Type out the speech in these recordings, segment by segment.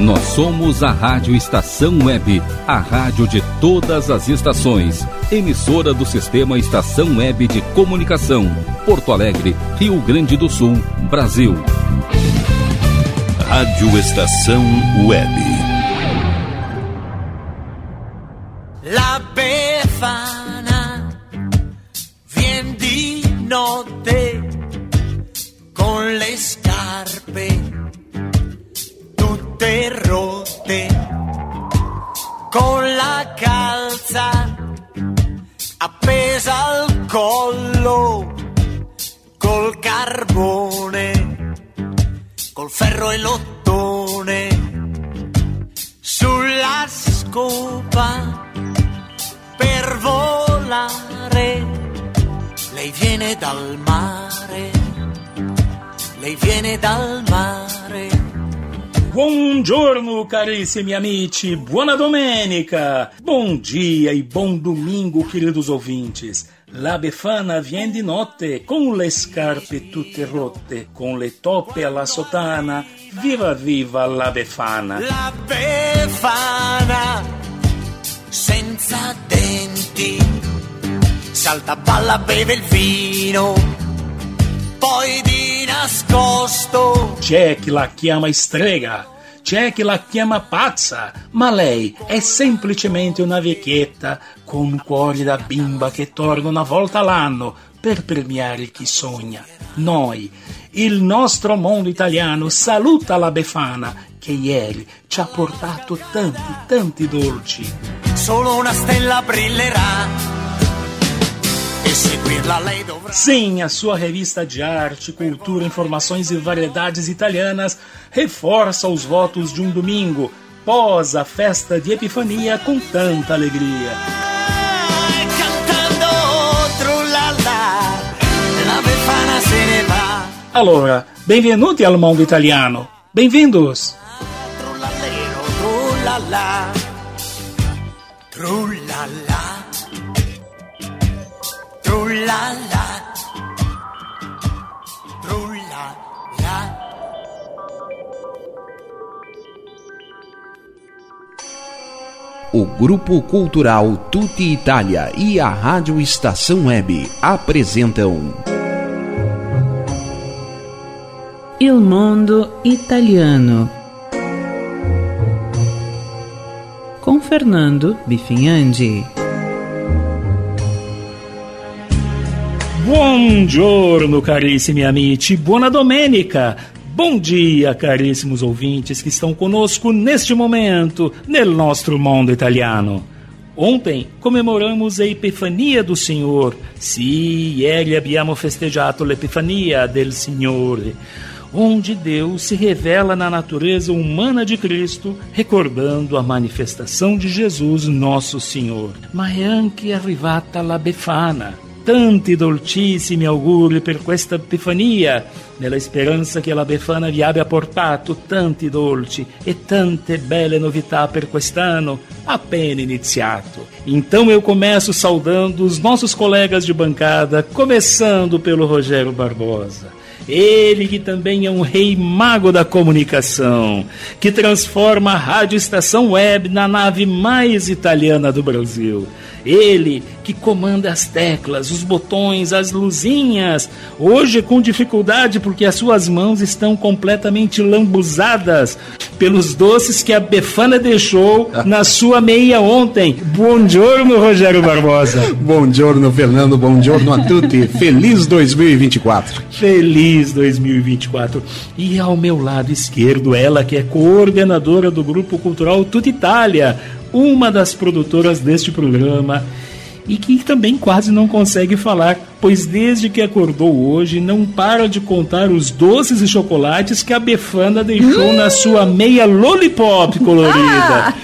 Nós somos a Rádio Estação Web, a rádio de todas as estações. Emissora do Sistema Estação Web de Comunicação. Porto Alegre, Rio Grande do Sul, Brasil. Rádio Estação Web. La Befana vien di notte tutte rotte, con la calza appesa al collo, col carbone, col ferro e l'ottone, sulla scopa per volare, lei viene dal mare, lei viene dal mare. Buongiorno, carissimi amici, buona domenica! Bom dia e bom domingo, queridos ouvintes. La Befana vien di notte, con le scarpe tutte rotte, con le toppe alla sotana. Viva viva la Befana! La Befana, senza denti, salta, balla, beve il vino, poi di nascosto. C'è chi la chiama strega, c'è chi la chiama pazza, ma lei è semplicemente una vecchietta con un cuore da bimba che torna una volta l'anno per premiare chi sogna. Noi, il nostro mondo italiano, saluta la Befana che ieri ci ha portato tanti, tanti dolci. Solo una stella brillerà. Sim, a sua revista de arte, cultura, informações e variedades italianas reforça os votos de um domingo, pós a festa de Epifania com tanta alegria. Allora, benvenuti al mondo italiano. Benvindos! O Grupo Cultural Tutti Italia e a Rádio Estação Web apresentam Il mondo italiano. Com Fernando Bifinhandi. Buongiorno, carissimi amici, buona domenica! Bom dia, caríssimos ouvintes que estão conosco neste momento, nel nostro mondo italiano. Ontem comemoramos a Epifania do Senhor. Sì, ieri abbiamo festeggiato l'Epifania del Signore, onde Deus se revela na natureza humana de Cristo, recordando a manifestação de Jesus, nosso Senhor. Ma è anche arrivata la Befana. Tanti dolcissimi auguri per questa Epifania, nella speranza che la Befana vi abbia portato tanti dolci e tante belle novità per quest'anno appena iniziato. Então eu começo saudando os nossos colegas de bancada, começando pelo Rogério Barbosa. Ele que também é um rei mago da comunicação, que transforma a Rádio Estação Web na nave mais italiana do Brasil. Ele que comanda as teclas, os botões, as luzinhas. Hoje com dificuldade porque as suas mãos estão completamente lambuzadas pelos doces que a Befana deixou na sua meia ontem. Buongiorno, Rogério Barbosa. Buongiorno, Fernando. Buongiorno a tutti. Feliz 2024. Feliz 2024. E ao meu lado esquerdo, ela que é coordenadora do Grupo Cultural Tutti Itália, uma das produtoras deste programa e que também quase não consegue falar, pois desde que acordou hoje não para de contar os doces e chocolates que a Befana deixou na sua meia lollipop colorida.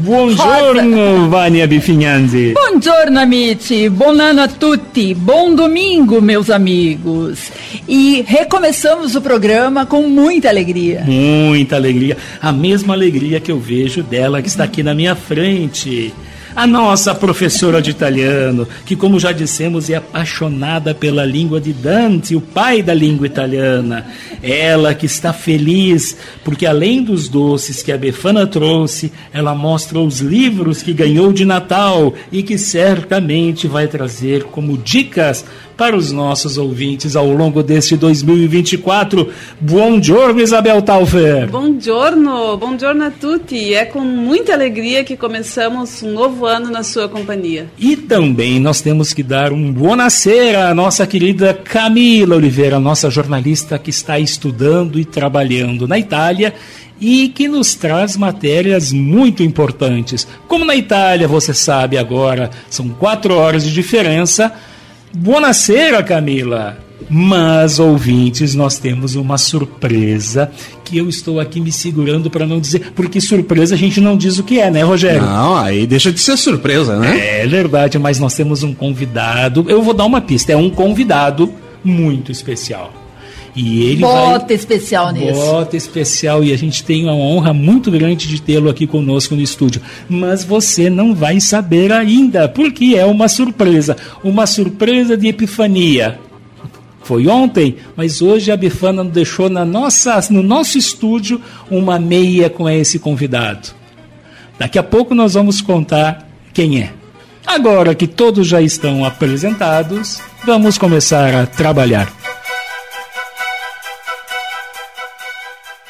Buongiorno, Vânia Bifinhanzi. Buongiorno amici, buon anno a tutti, bom domingo meus amigos. E recomeçamos o programa com muita alegria. Muita alegria, a mesma alegria que eu vejo dela que está aqui na minha frente. A nossa professora de italiano, que, como já dissemos, é apaixonada pela língua de Dante, o pai da língua italiana. Ela que está feliz, porque além dos doces que a Befana trouxe, ela mostra os livros que ganhou de Natal e que certamente vai trazer como dicas para os nossos ouvintes ao longo deste 2024. Buongiorno, Isabel Taufer. Buongiorno, buongiorno a tutti. É com muita alegria que começamos um novo ano na sua companhia. E também nós temos que dar um buonasera à nossa querida Camila Oliveira, nossa jornalista que está estudando e trabalhando na Itália e que nos traz matérias muito importantes. Como na Itália, você sabe agora, são quatro horas de diferença. Buonasera, Camila! Mas, ouvintes, nós temos uma surpresa que eu estou aqui me segurando para não dizer, porque surpresa a gente não diz o que é, né, Rogério? Não, aí deixa de ser surpresa, né? É verdade, mas nós temos um convidado. Eu vou dar uma pista, é um convidado muito especial. E ele Bota vai... especial nisso. Bota especial e a gente tem uma honra muito grande de tê-lo aqui conosco no estúdio. Mas você não vai saber ainda, porque é uma surpresa, uma surpresa de epifania. Foi ontem, mas hoje a Bifana deixou na nossa, no nosso estúdio uma meia com esse convidado. Daqui a pouco nós vamos contar quem é. Agora que todos já estão apresentados, vamos começar a trabalhar.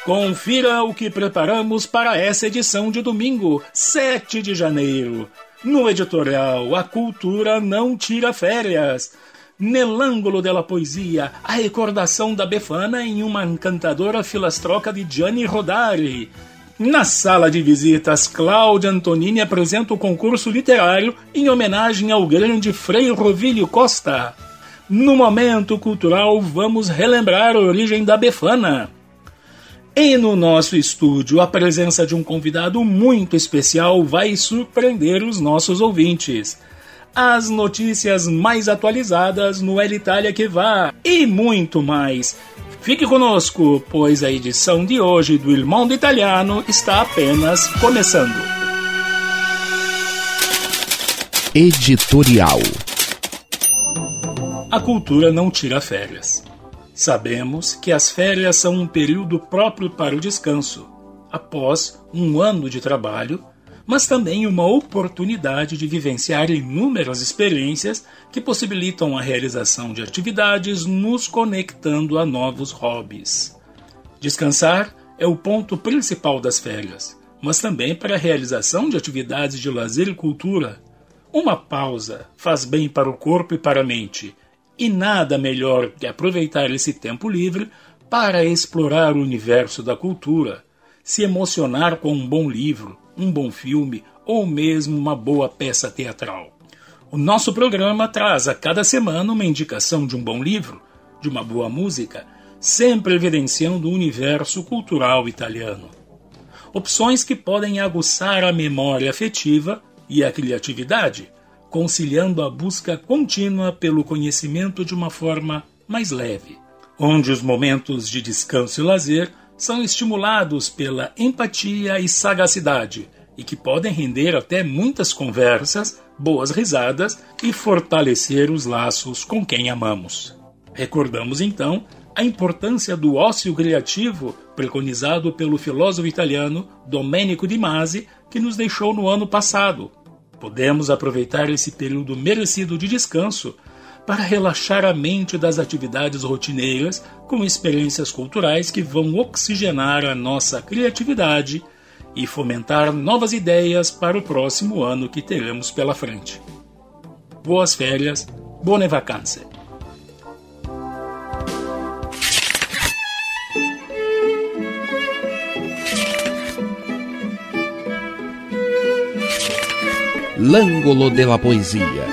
Confira o que preparamos para essa edição de domingo, 7 de janeiro. No editorial A Cultura Não Tira Férias. Nelângulo della Poesia, a recordação da Befana em uma encantadora filastroca de Gianni Rodari. Na sala de visitas, Cláudia Antonini apresenta o concurso literário em homenagem ao grande Frei Rovílio Costa. No momento cultural, vamos relembrar a origem da Befana. E no nosso estúdio, a presença de um convidado muito especial vai surpreender os nossos ouvintes. As notícias mais atualizadas no El Itália que vá e muito mais. Fique conosco, pois a edição de hoje do Il Mondo Italiano está apenas começando. Editorial A cultura não tira férias. Sabemos que as férias são um período próprio para o descanso, após um ano de trabalho, mas também uma oportunidade de vivenciar inúmeras experiências que possibilitam a realização de atividades nos conectando a novos hobbies. Descansar é o ponto principal das férias, mas também para a realização de atividades de lazer e cultura. Uma pausa faz bem para o corpo e para a mente e nada melhor que aproveitar esse tempo livre para explorar o universo da cultura, se emocionar com um bom livro, um bom filme ou mesmo uma boa peça teatral. O nosso programa traz a cada semana uma indicação de um bom livro, de uma boa música, sempre evidenciando o universo cultural italiano. Opções que podem aguçar a memória afetiva e a criatividade conciliando a busca contínua pelo conhecimento de uma forma mais leve, onde os momentos de descanso e lazer são estimulados pela empatia e sagacidade e que podem render até muitas conversas, boas risadas e fortalecer os laços com quem amamos. Recordamos então a importância do ócio criativo preconizado pelo filósofo italiano Domenico Di Masi, que nos deixou no ano passado, Podemos aproveitar esse período merecido de descanso para relaxar a mente das atividades rotineiras com experiências culturais que vão oxigenar a nossa criatividade e fomentar novas ideias para o próximo ano que teremos pela frente. Boas férias, buone vacanze! L'Angolo della Poesia.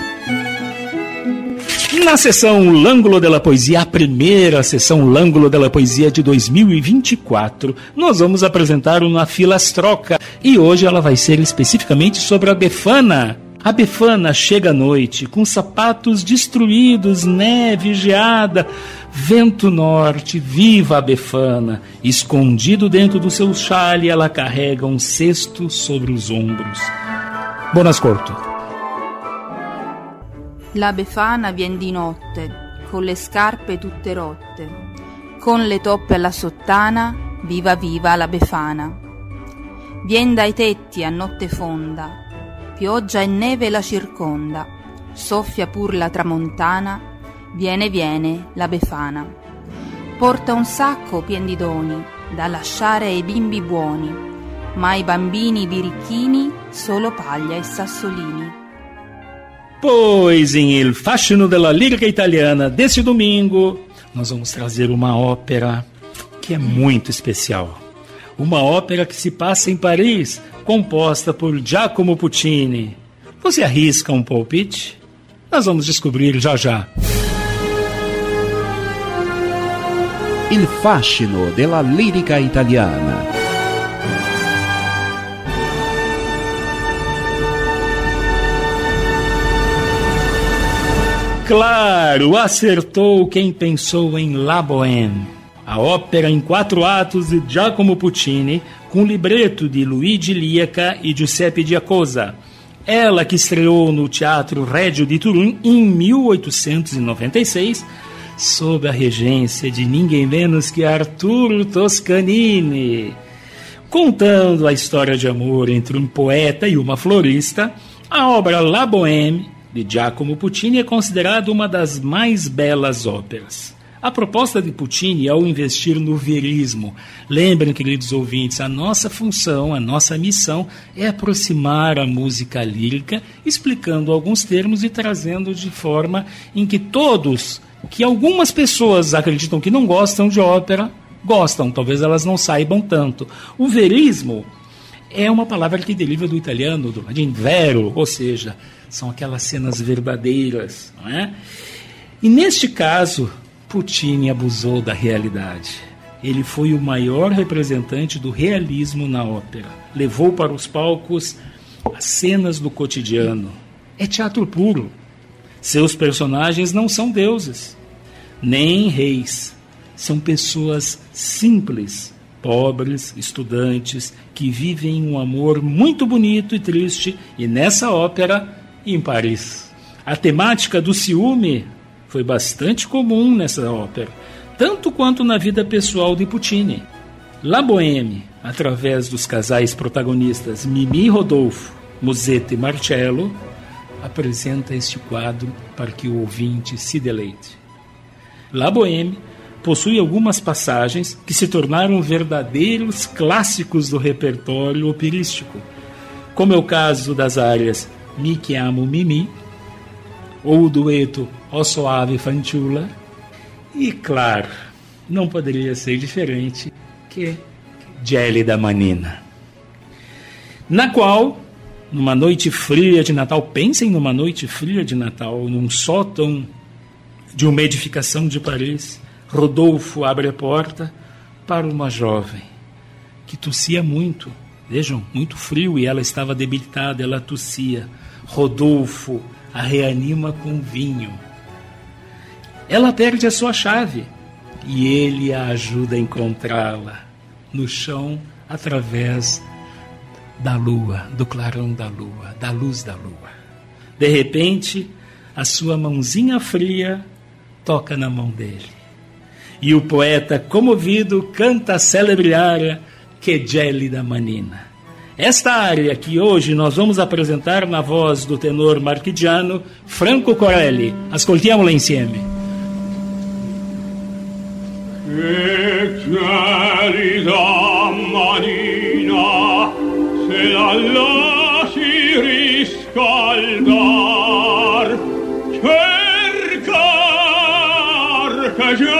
Na sessão L'Angolo della Poesia, a primeira sessão L'Angolo della Poesia de 2024, nós vamos apresentar uma filastroca e hoje ela vai ser especificamente sobre a Befana. A Befana chega à noite com sapatos destruídos, neve, geada, vento norte, viva a Befana. Escondido dentro do seu chale, ela carrega um cesto sobre os ombros. Buon ascolto. La Befana vien di notte, con le scarpe tutte rotte, con le toppe alla sottana, viva viva la Befana. Vien dai tetti a notte fonda, pioggia e neve la circonda, soffia pur la tramontana, viene viene la Befana. Porta un sacco pien di doni, da lasciare ai bimbi buoni, ma ai bambini birichini solo paglia e sassolini. Pois em Il Fascino della Lírica Italiana desse domingo, nós vamos trazer uma ópera que é muito especial. Uma ópera que se passa em Paris, composta por Giacomo Puccini. Você arrisca um palpite? Nós vamos descobrir já já. Il fascino della lirica italiana. Claro, acertou quem pensou em La Bohème. A ópera em quatro atos de Giacomo Puccini, com libreto de Luigi Liaca e Giuseppe Giacosa. Ela que estreou no Teatro Regio di Turim em 1896, sob a regência de ninguém menos que Arturo Toscanini. Contando a história de amor entre um poeta e uma florista, a obra La Bohème de Giacomo Puccini é considerada uma das mais belas óperas. A proposta de Puccini ao investir no verismo. Lembrem, queridos ouvintes, a nossa função, a nossa missão é aproximar a música lírica, explicando alguns termos e trazendo de forma em que todos, que algumas pessoas acreditam que não gostam de ópera, gostam, talvez elas não saibam tanto. O verismo é uma palavra que deriva do italiano, do latim vero, ou seja, são aquelas cenas verdadeiras, não é? E neste caso, Puccini abusou da realidade. Ele foi o maior representante do realismo na ópera. Levou para os palcos as cenas do cotidiano. É teatro puro. Seus personagens não são deuses, nem reis. São pessoas simples, pobres, estudantes, que vivem um amor muito bonito e triste, e nessa ópera, em Paris. A temática do ciúme foi bastante comum nessa ópera, tanto quanto na vida pessoal de Puccini. La Bohème, através dos casais protagonistas Mimi Rodolfo, Musetta e Marcello, apresenta este quadro para que o ouvinte se deleite. La Bohème possui algumas passagens que se tornaram verdadeiros clássicos do repertório operístico, como é o caso das áreas Mi Chiamo Mimi, ou o dueto O Soave Fanciulla, e claro, não poderia ser diferente que Gelida Manina, na qual, numa noite fria de Natal, pensem numa noite fria de Natal, num sótão de uma edificação de Paris, Rodolfo abre a porta para uma jovem que tossia muito. Vejam, muito frio e ela estava debilitada, ela tossia. Rodolfo a reanima com vinho. Ela perde a sua chave e ele a ajuda a encontrá-la no chão através da lua, do clarão da lua, da luz da lua. De repente, a sua mãozinha fria toca na mão dele. E o poeta, comovido, canta a célebre área Que gelida manina. Esta área que hoje nós vamos apresentar na voz do tenor marquidiano Franco Corelli. Ascoltiamola insieme. Che gelida manina se la cercar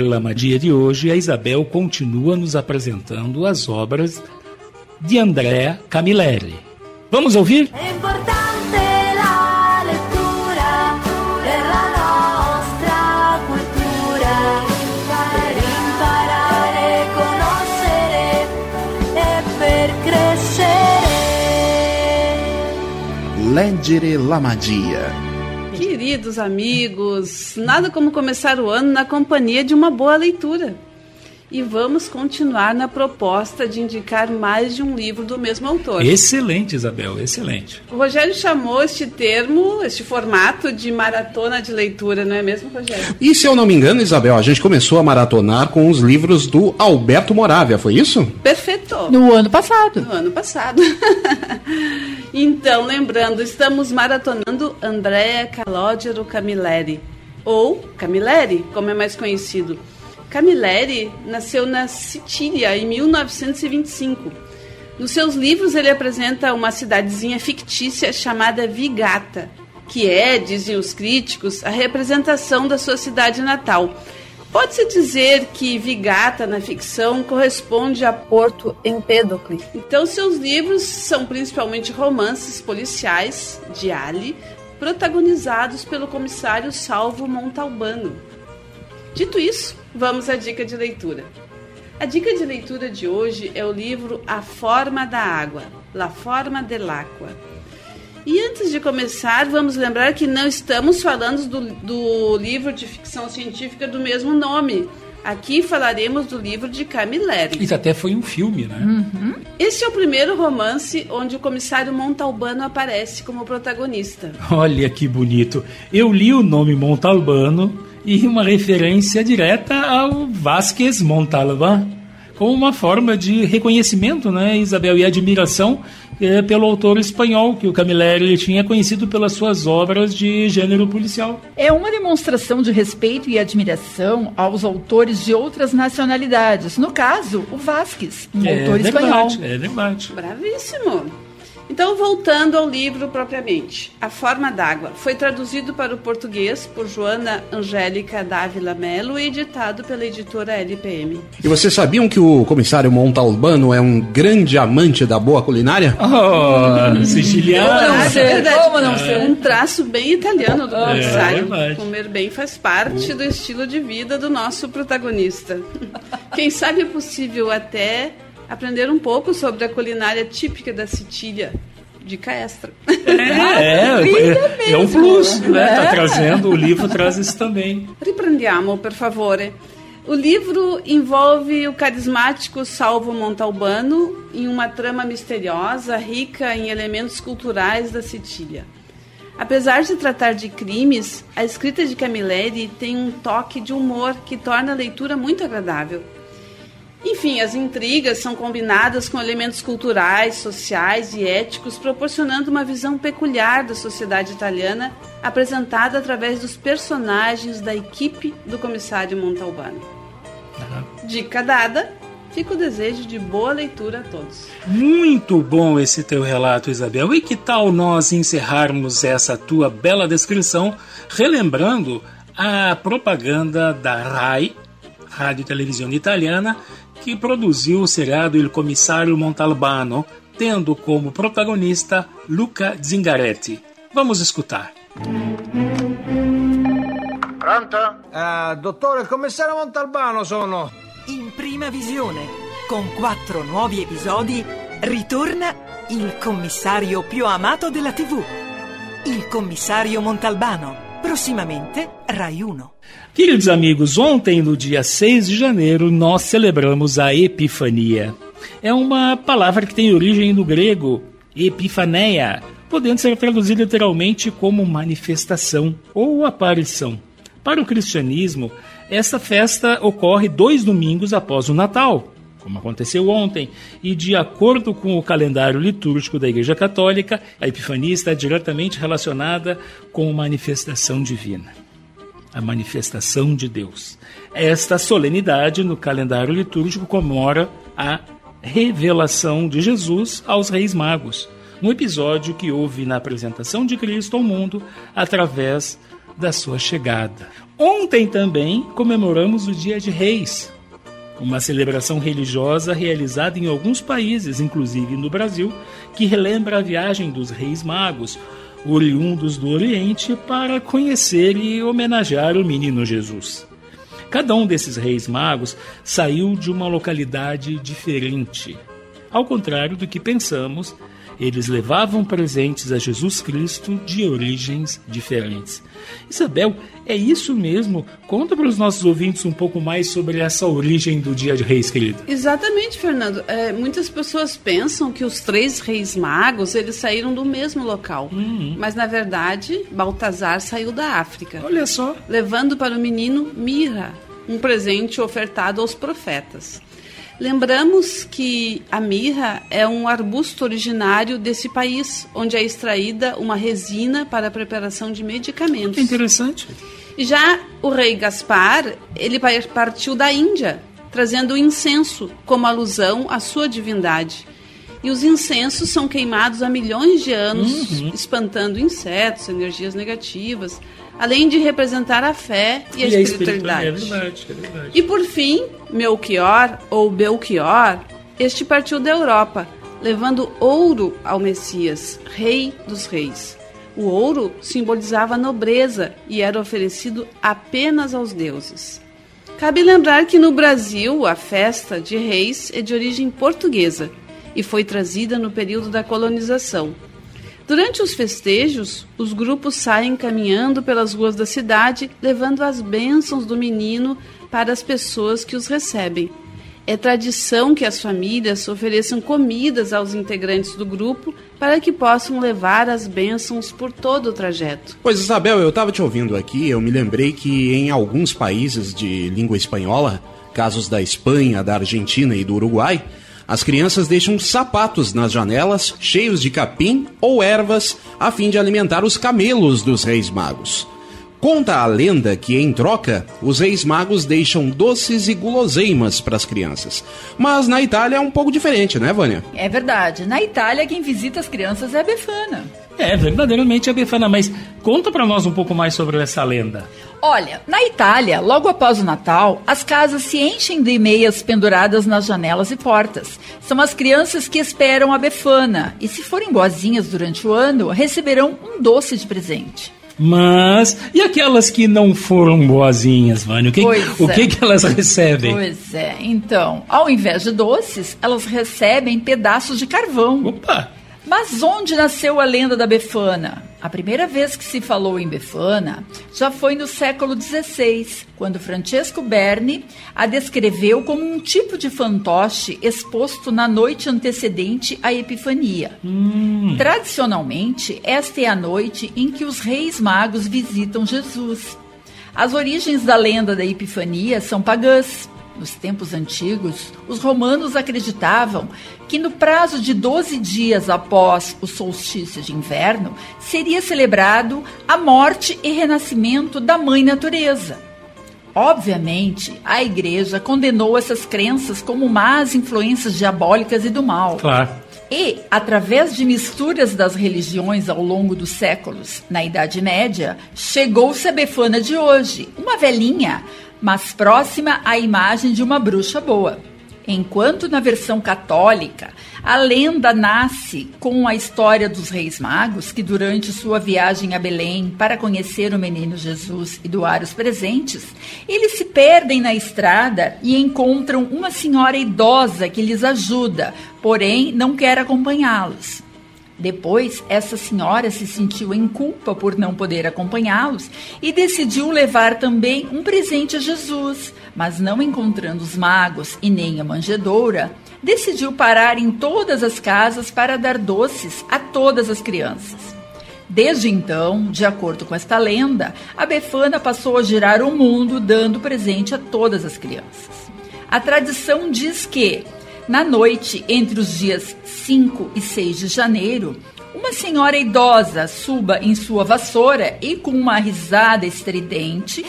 Ledger Lamadia de hoje, a Isabel continua nos apresentando as obras de Andrea Camilleri. Vamos ouvir? E crescere. Leggere la magia. Queridos amigos, nada como começar o ano na companhia de uma boa leitura. E vamos continuar na proposta de indicar mais de um livro do mesmo autor. Excelente, Isabel, excelente. O Rogério chamou este termo, este formato de maratona de leitura, não é mesmo, Rogério? E se eu não me engano, Isabel, a gente começou a maratonar com os livros do Alberto Moravia, foi isso? Perfeito. No ano passado. No ano passado. então, lembrando, estamos maratonando Andrea Calogero Camilleri, ou Camilleri, como é mais conhecido. Camilleri nasceu na Sicília em 1925. Nos seus livros, ele apresenta uma cidadezinha fictícia chamada Vigata, que é, dizem os críticos, a representação da sua cidade natal. Pode-se dizer que Vigata, na ficção, corresponde a Porto Empédocle. Então, seus livros são principalmente romances policiais de Ali, protagonizados pelo comissário Salvo Montalbano. Dito isso, vamos à dica de leitura. A dica de leitura de hoje é o livro A Forma da Água, La Forma dell'Acqua. E antes de começar, vamos lembrar que não estamos falando do, do livro de ficção científica do mesmo nome. Aqui falaremos do livro de Camilleri. Isso até foi um filme, né? Uhum. Esse é o primeiro romance onde o comissário Montalbano aparece como protagonista. Olha que bonito. Eu li o nome Montalbano e uma referência direta ao Vasquez Montalbán, como uma forma de reconhecimento, né, Isabel, e admiração é, pelo autor espanhol, que o Camilleri tinha conhecido pelas suas obras de gênero policial. É uma demonstração de respeito e admiração aos autores de outras nacionalidades. No caso, o Vasquez, um é autor verdade, espanhol. É verdade. Bravíssimo! Então, voltando ao livro propriamente, A Forma d'Água foi traduzido para o português por Joana Angélica Dávila Melo e editado pela editora LPM. E vocês sabiam que o comissário Montalbano é um grande amante da boa culinária? Oh, siciliano! É verdade. Como não ser? Um traço bem italiano do É comissário. verdade. Comer bem faz parte do estilo de vida do nosso protagonista. Quem sabe é possível até aprender um pouco sobre a culinária típica da Sicília, de Caestra. É, é, é um plus, né? Tá trazendo, o livro traz isso também. Riprendiamo, per favore. O livro envolve o carismático Salvo Montalbano em uma trama misteriosa, rica em elementos culturais da Sicília. Apesar de tratar de crimes, a escrita de Camilleri tem um toque de humor que torna a leitura muito agradável. Enfim, as intrigas são combinadas com elementos culturais, sociais e éticos, proporcionando uma visão peculiar da sociedade italiana, apresentada através dos personagens da equipe do comissário Montalbano. Dica dada, fica o desejo de boa leitura a todos. Muito bom esse teu relato, Isabel. E que tal nós encerrarmos essa tua bela descrição relembrando a propaganda da RAI, Rádio e Televisão Italiana, que produziu o seriado Il Commissario Montalbano, tendo como protagonista Luca Zingaretti. Vamos escutar. Pronto? Ah, dottore, il commissario Montalbano sono. In prima visione, con quattro nuovi episodi, ritorna il commissario più amato della TV. Il commissario Montalbano. Prossimamente Rai 1. Queridos amigos, ontem, no dia 6 de janeiro, nós celebramos a Epifania. É uma palavra que tem origem no grego epifaneia, podendo ser traduzida literalmente como manifestação ou aparição. Para o cristianismo, esta festa ocorre dois domingos após o Natal, como aconteceu ontem, e de acordo com o calendário litúrgico da Igreja Católica, a Epifania está diretamente relacionada com manifestação divina a manifestação de Deus. Esta solenidade no calendário litúrgico comemora a revelação de Jesus aos reis magos, um episódio que houve na apresentação de Cristo ao mundo através da sua chegada. Ontem também comemoramos o Dia de Reis, uma celebração religiosa realizada em alguns países, inclusive no Brasil, que relembra a viagem dos reis magos, oriundos do Oriente, para conhecer e homenagear o menino Jesus. Cada um desses reis magos saiu de uma localidade diferente. Ao contrário do que pensamos, eles levavam presentes a Jesus Cristo de origens diferentes. Isabel, é isso mesmo? Conta para os nossos ouvintes um pouco mais sobre essa origem do Dia de Reis, querido. Exatamente, Fernando. É, muitas pessoas pensam que os três reis magos eles saíram do mesmo local, Uhum. mas na verdade Baltazar saiu da África. Olha só. levando para o menino mirra, um presente ofertado aos profetas. Lembramos que a mirra é um arbusto originário desse país, onde é extraída uma resina para a preparação de medicamentos. Que interessante. Já o rei Gaspar, ele pa- partiu da Índia, trazendo o incenso como alusão à sua divindade. E os incensos são queimados há milhões de anos, Uhum. espantando insetos, energias negativas, além de representar a fé e a E a espiritualidade. É verdade, é verdade. E por fim, Melchior ou Belchior, este partiu da Europa, levando ouro ao Messias, rei dos reis. O ouro simbolizava a nobreza e era oferecido apenas aos deuses. Cabe lembrar que no Brasil a festa de reis é de origem portuguesa e foi trazida no período da colonização. Durante os festejos, os grupos saem caminhando pelas ruas da cidade, levando as bênçãos do menino para as pessoas que os recebem. É tradição que as famílias ofereçam comidas aos integrantes do grupo para que possam levar as bênçãos por todo o trajeto. Pois, Isabel, eu tava te ouvindo aqui, eu me lembrei que em alguns países de língua espanhola, casos da Espanha, da Argentina e do Uruguai, as crianças deixam sapatos nas janelas cheios de capim ou ervas a fim de alimentar os camelos dos reis magos. Conta a lenda que, em troca, os reis magos deixam doces e guloseimas para as crianças. Mas na Itália é um pouco diferente, né, Vânia? É verdade. Na Itália, quem visita as crianças é a Befana. É, verdadeiramente é Befana, mas conta pra nós um pouco mais sobre essa lenda. Olha, na Itália, logo após o Natal, as casas se enchem de meias penduradas nas janelas e portas. São as crianças que esperam a Befana e, se forem boazinhas durante o ano, receberão um doce de presente. Mas, e aquelas que não foram boazinhas, Vânia? O que, Pois o é. que, que elas recebem? Pois é, então, ao invés de doces, elas recebem pedaços de carvão. Opa! Mas onde nasceu a lenda da Befana? A primeira vez que se falou em Befana já foi no século XVI, quando Francesco Berni a descreveu como um tipo de fantoche exposto na noite antecedente à Epifania. Tradicionalmente, esta é a noite em que os reis magos visitam Jesus. As origens da lenda da Epifania são pagãs. Nos tempos antigos, os romanos acreditavam que no prazo de 12 dias após o solstício de inverno, seria celebrado a morte e renascimento da Mãe Natureza. Obviamente, a igreja condenou essas crenças como más influências diabólicas e do mal. Claro. E, através de misturas das religiões ao longo dos séculos, na Idade Média, chegou-se a Befana de hoje, uma velhinha, mas próxima à imagem de uma bruxa boa. Enquanto na versão católica, a lenda nasce com a história dos reis magos que, durante sua viagem a Belém para conhecer o menino Jesus e doar os presentes, eles se perdem na estrada e encontram uma senhora idosa que lhes ajuda, porém não quer acompanhá-los. Depois, essa senhora se sentiu em culpa por não poder acompanhá-los e decidiu levar também um presente a Jesus, mas não encontrando os magos e nem a manjedoura, decidiu parar em todas as casas para dar doces a todas as crianças. Desde então, de acordo com esta lenda, a Befana passou a girar o mundo dando presente a todas as crianças. A tradição diz que, na noite entre os dias 5 e 6 de janeiro, uma senhora idosa suba em sua vassoura e, com uma risada estridente,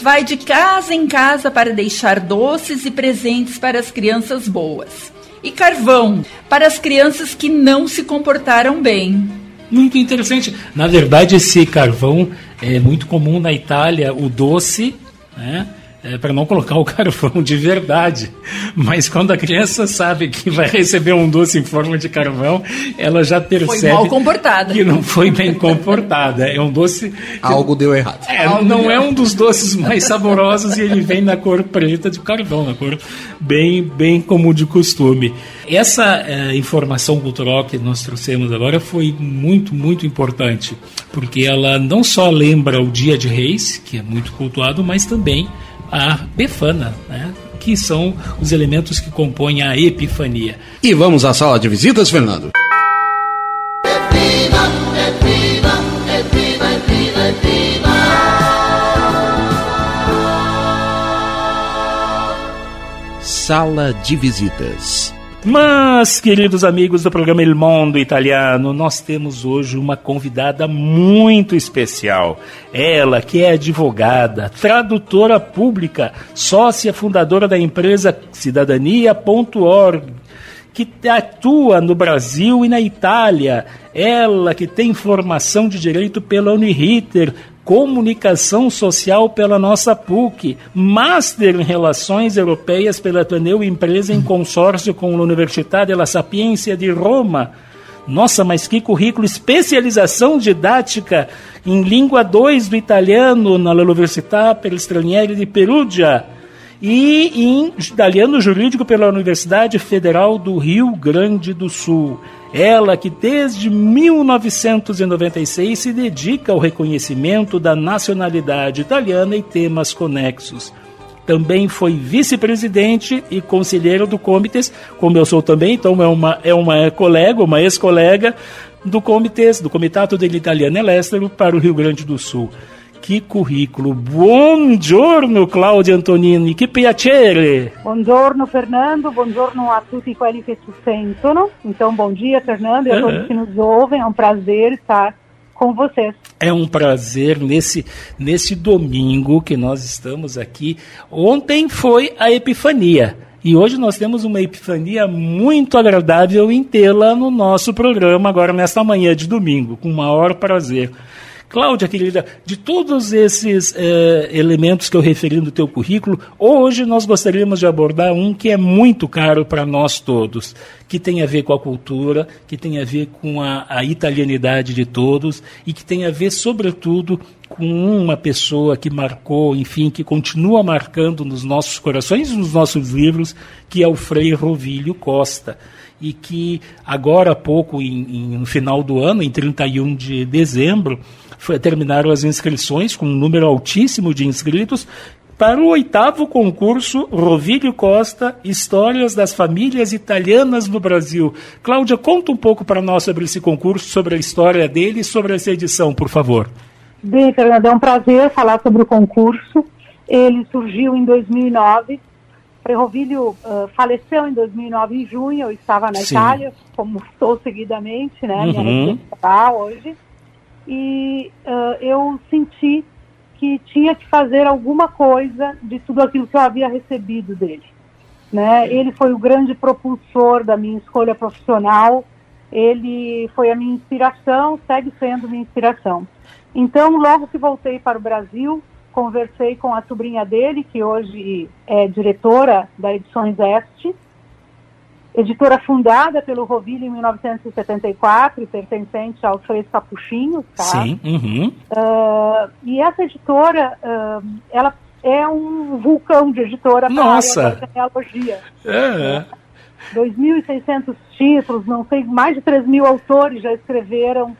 vai de casa em casa para deixar doces e presentes para as crianças boas. E carvão para as crianças que não se comportaram bem. Muito interessante. Na verdade, esse carvão é muito comum na Itália, o doce, né? É, para não colocar o carvão de verdade. Mas quando a criança sabe que vai receber um doce em forma de carvão, ela já percebe mal comportada. que não foi bem comportada. É um doce. Algo deu errado. É, não é um dos doces mais saborosos e ele vem na cor preta de carvão, na cor bem, bem comum de costume. Essa eh, informação cultural que nós trouxemos agora foi muito, muito importante, porque ela não só lembra o Dia de Reis, que é muito cultuado, mas também a Befana, né? que são os elementos que compõem a Epifania. E vamos à sala de visitas, Fernando? Sala de visitas. Mas, queridos amigos do programa Il Mondo Italiano, nós temos hoje uma convidada muito especial. Ela, que é advogada, tradutora pública, sócia fundadora da empresa Cidadania.org, que atua no Brasil e na Itália. Ela que tem formação de direito pela Uniriter, comunicação social pela nossa PUC, Master em Relações Europeias pela Ateneu Empresa em consórcio com a Universidade La Sapienza de Roma. Nossa, mas que currículo! Especialização didática em língua 2 do italiano na Università per Stranieri de Perugia e em italiano jurídico pela Universidade Federal do Rio Grande do Sul. Ela que desde 1996 se dedica ao reconhecimento da nacionalidade italiana e temas conexos. Também foi vice-presidente e conselheiro do Comitês, como eu sou também, então é uma, é uma colega, uma ex-colega do Comitês, do Comitato dell'Italiano Estero para o Rio Grande do Sul. Que currículo! Buongiorno Claudia Antonini, que piacere! Buongiorno Fernando, buongiorno a tutti quelli che ci sentono. Então, bom dia Fernando e a Uhum. todos que nos ouvem. É um prazer estar com vocês. É um prazer nesse, nesse domingo que nós estamos aqui. Ontem foi a Epifania. E hoje nós temos uma epifania muito agradável em tê-la no nosso programa, agora nesta manhã de domingo, com o maior prazer. Cláudia, querida, de todos esses eh, elementos que eu referi no teu currículo, hoje nós gostaríamos de abordar um que é muito caro para nós todos, que tem a ver com a cultura, que tem a ver com a, a italianidade de todos e que tem a ver, sobretudo, com uma pessoa que marcou, enfim, que continua marcando nos nossos corações nos nossos livros, que é o Frei Rovílio Costa. E que agora há pouco, em, em- no final do ano, em 31 de dezembro, foi, terminaram as inscrições com um número altíssimo de inscritos para o oitavo concurso Rovílio Costa Histórias das Famílias Italianas no Brasil. Cláudia, conta um pouco para nós sobre esse concurso, sobre a história dele e sobre essa edição, por favor. Bem, Fernando, é um prazer falar sobre o concurso. Ele surgiu em 2009. Ferrovilho uh, faleceu em 2009, em junho. Eu estava na Sim. Itália, como estou seguidamente, né? Minha Uhum. residência está hoje. E uh, eu senti que tinha que fazer alguma coisa de tudo aquilo que eu havia recebido dele. Né? Ele foi o grande propulsor da minha escolha profissional, ele foi a minha inspiração, segue sendo minha inspiração. Então, logo que voltei para o Brasil, conversei com a sobrinha dele, que hoje é diretora da Edições Este, editora fundada pelo Rovilho em 1974 e pertencente aos Três Capuchinhos, tá? Sim. Uhum. Ah, e essa editora, ah, ela é um vulcão de editora para a Nossa! área da genealogia. É. 2.600 títulos, não sei, mais de 3 mil autores já escreveram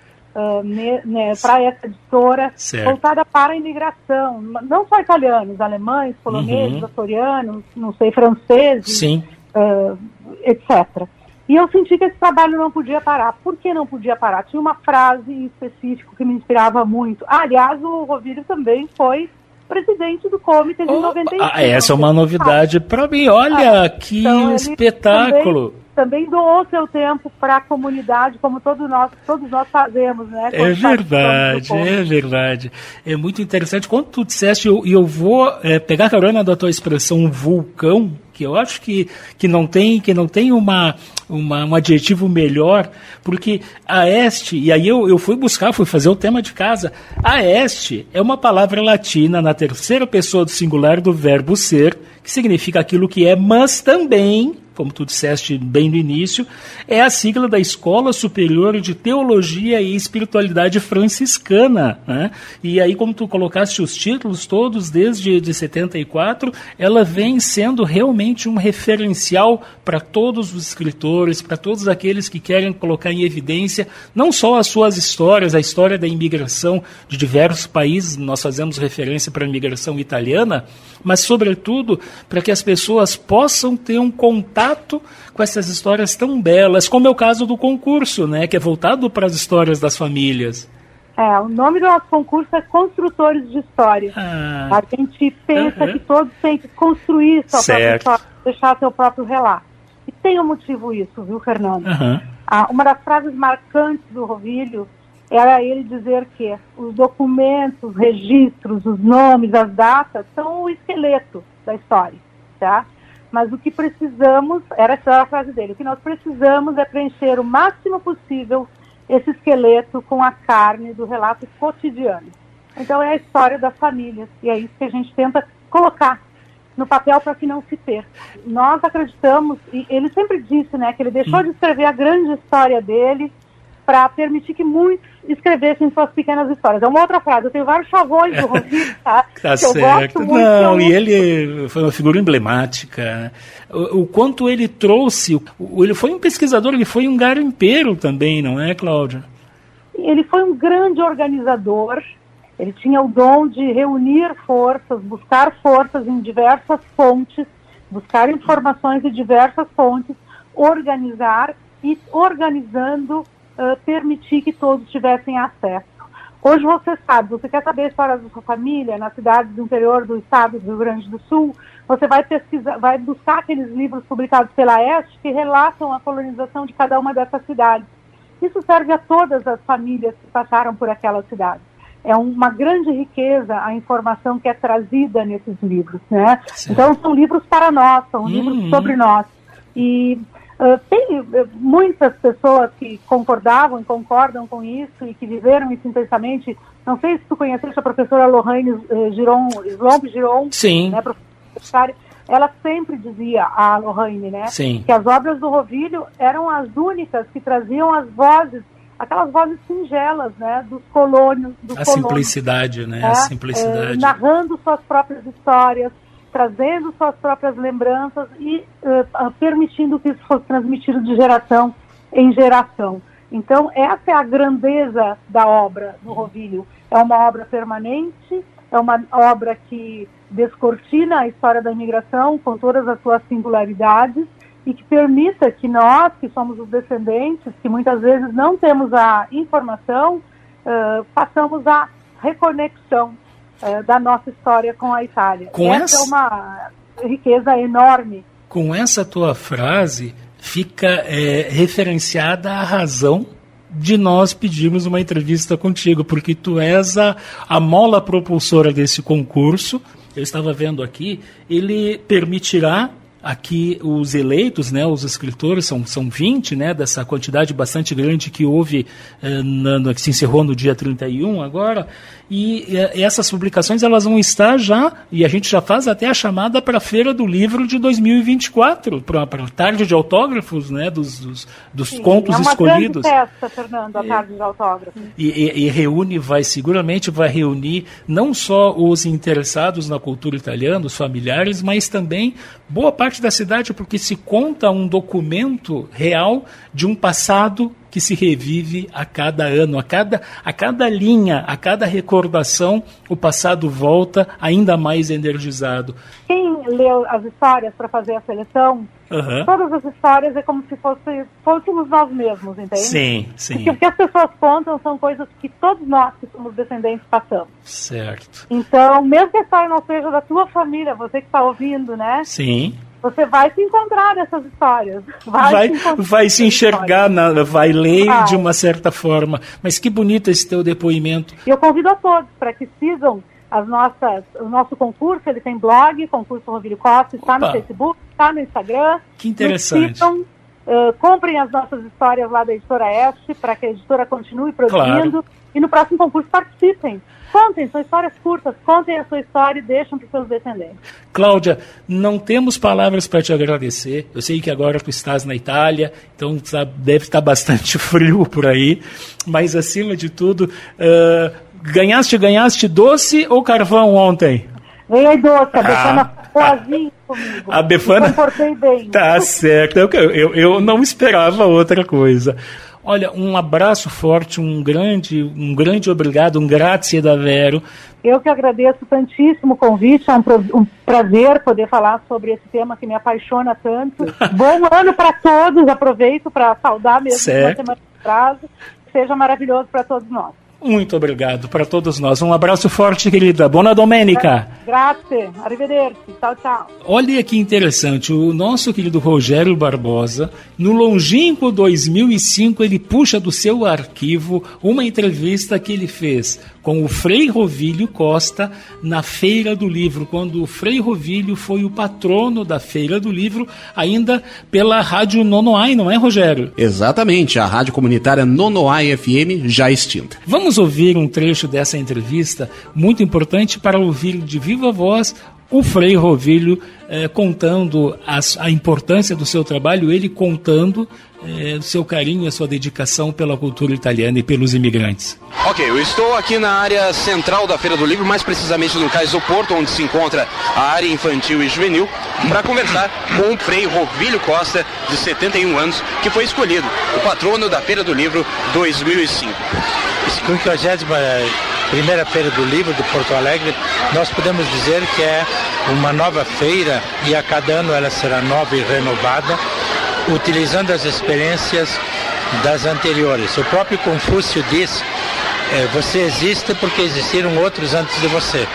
para essa editora, Certo. voltada para a imigração, não só italianos, alemães, poloneses, Uhum. açorianos, não sei, franceses, Sim. Ah, etc. E eu senti que esse trabalho não podia parar. Por que não podia parar? Tinha uma frase em específico que me inspirava muito. Ah, aliás, o Rovírio também foi presidente do comitê de 95. Ah, essa é uma novidade para mim. Olha que Então, espetáculo. Também, também doou seu tempo para a comunidade, como todos nós, todos nós fazemos, né? É quando verdade, participamos do é verdade. É muito interessante. Quando tu disseste, e eu, eu vou é, pegar a carona da tua expressão vulcão, que eu acho que, que não tem, que não tem uma, uma, um adjetivo melhor, porque a este, e aí eu, eu fui buscar, fui fazer o tema de casa, a este é uma palavra latina na terceira pessoa do singular do verbo ser, que significa aquilo que é, mas também como tu disseste bem no início, é a sigla da Escola Superior de Teologia e Espiritualidade Franciscana. Né? E aí, como tu colocaste os títulos todos desde de 74, ela vem sendo realmente um referencial para todos os escritores, para todos aqueles que querem colocar em evidência não só as suas histórias, a história da imigração de diversos países, nós fazemos referência para a imigração italiana, mas, sobretudo, para que as pessoas possam ter um contato com essas histórias tão belas, como é o caso do concurso, né, que é voltado para as histórias das famílias. É, o nome do nosso concurso é Construtores de História. Ah. A gente pensa Uhum. que todos têm que construir sua Certo. própria história, deixar seu próprio relato. E tem um motivo isso, viu, Fernando? Aham. Ah, uma das frases marcantes do Rovílio era ele dizer que os documentos, os registros, os nomes, as datas são o esqueleto da história, tá? Mas o que precisamos, era essa a frase dele, o que nós precisamos é preencher o máximo possível esse esqueleto com a carne do relato cotidiano. Então é a história das famílias e é isso que a gente tenta colocar no papel para que não se perca. Nós acreditamos, e ele sempre disse, né, que ele deixou de escrever a grande história dele para permitir que muitos escrevessem suas pequenas histórias. É uma outra frase, eu tenho vários chavões do Rovílio, tá? Tá que eu certo. gosto muito. Não, e ele foi uma figura emblemática. O, o quanto ele trouxe. o- ele foi um pesquisador, ele foi um garimpeiro também, não é, Cláudia? Ele foi um grande organizador, ele tinha o dom de reunir forças, buscar forças em diversas fontes, buscar informações de diversas fontes, organizar e, organizando, ah, permitir que todos tivessem acesso. Hoje você sabe, você quer saber a história da sua família nas cidades do interior do estado do Rio Grande do Sul, você vai pesquisar, vai buscar aqueles livros publicados pela Este que relatam a colonização de cada uma dessas cidades. Isso serve a todas as famílias que passaram por aquela cidade. É uma grande riqueza a informação que é trazida nesses livros, né? Então são livros para nós, são livros sobre nós. E ah, tem eh, muitas pessoas que concordavam e concordam com isso e que viveram isso intensamente. Não sei se tu conheceste a professora Lohane eh, Giron, Slomp Giron, Sim. né, ela sempre dizia, a Lohane, né, Sim. que as obras do Rovílio eram as únicas que traziam as vozes, aquelas vozes singelas, né, dos colônios, dos A colonos, simplicidade, né? né, A simplicidade. eh, narrando suas próprias histórias, trazendo suas próprias lembranças e ah, permitindo que isso fosse transmitido de geração em geração. Então, essa é a grandeza da obra do Rovílio. É uma obra permanente, é uma obra que descortina a história da imigração com todas as suas singularidades e que permita que nós, que somos os descendentes, que muitas vezes não temos a informação, eh, façamos a reconexão eh, da nossa história com a Itália. Com essa, essa- é uma riqueza enorme. Com essa tua frase, fica é, referenciada a razão de nós pedirmos uma entrevista contigo, porque tu és a, a mola propulsora desse concurso. Eu estava vendo aqui, ele permitirá aqui os eleitos, né, os escritores, são, são 20, né, dessa quantidade bastante grande que houve, eh, na- no- que se encerrou no dia 31 agora, e eh, essas publicações elas vão estar já, e a gente já faz até a chamada para a Feira do Livro de 2024, para a tarde de autógrafos, né, dos, dos, dos Sim, contos é uma escolhidos. grande festa, Fernando, a tarde de autógrafo. E, e- e reúne, vai seguramente vai reunir não só os interessados na cultura italiana, os familiares, mas também boa parte da cidade, porque se conta um documento real de um passado que se revive a cada ano, a cada, a cada linha, a cada recordação, o passado volta ainda mais energizado. Quem leu as histórias para fazer a seleção, Aham. todas as histórias é como se fosse, fôssemos nós mesmos, entende? Sim, sim, Porque o que as pessoas contam são coisas que todos nós que somos descendentes passamos. certo. Então, mesmo que a história não seja da tua família, você que está ouvindo, né? Sim. Você vai se encontrar nessas histórias. Vai, vai, se vai se enxergar, na, vai ler Vai. de uma certa forma. Mas que bonito esse teu depoimento. E eu convido a todos para que sigam as nossas, o nosso concurso. Ele tem blog, concurso Rovílio Costa, está no. Facebook, está no Instagram. Que interessante. Eh, comprem as nossas histórias lá da editora Este para que a editora continue produzindo. Claro. E no próximo concurso participem. Contem, são histórias curtas, contem a sua história e deixem para os seus descendentes. Cláudia, não temos palavras para te agradecer. Eu sei que agora tu estás na Itália, então sabe, deve estar bastante frio por aí. Mas acima de tudo, ah, ganhaste, ganhaste doce ou carvão ontem? Ganhei doce, a Ah. Befana boazinha comigo. A Befana- Me comportei bem. Tá certo. Eu, eu, eu não esperava outra coisa. Olha, um abraço forte, um grande, um grande obrigado, um grazie davvero. Eu que agradeço tantíssimo o convite, é um, um prazer poder falar sobre esse tema que me apaixona tanto. Bom ano para todos, aproveito para saudar mesmo Certo. uma semana de prazo. Seja maravilhoso para todos nós. Muito obrigado para todos nós. Um abraço forte, querida. Buona domenica. Grazie, arrivederci, ciao ciao. Olha que interessante, o nosso querido Rogério Barbosa, no longínquo 2005, ele puxa do seu arquivo uma entrevista que ele fez com o Frei Rovílio Costa na Feira do Livro, quando o Frei Rovílio foi o patrono da Feira do Livro, ainda pela Rádio Nonoai, não é, Rogério? Exatamente, a rádio comunitária Nonoai FM já extinta. Vamos ouvir um trecho dessa entrevista, muito importante para ouvir de viva voz o Frei Rovílio eh, contando as, a importância do seu trabalho, ele contando eh, o seu carinho e a sua dedicação pela cultura italiana e pelos imigrantes. Ok, eu estou aqui na área central da Feira do Livro, mais precisamente no Cais do Porto, onde se encontra a área infantil e juvenil, para conversar com o Frei Rovílio Costa, de 71 anos, que foi escolhido o patrono da Feira do Livro 2005. Esse 51 primeira feira do livro de Porto Alegre, nós podemos dizer que é uma nova feira e a cada ano ela será nova e renovada, utilizando as experiências das anteriores. O próprio Confúcio diz: eh, você existe porque existiram outros antes de você.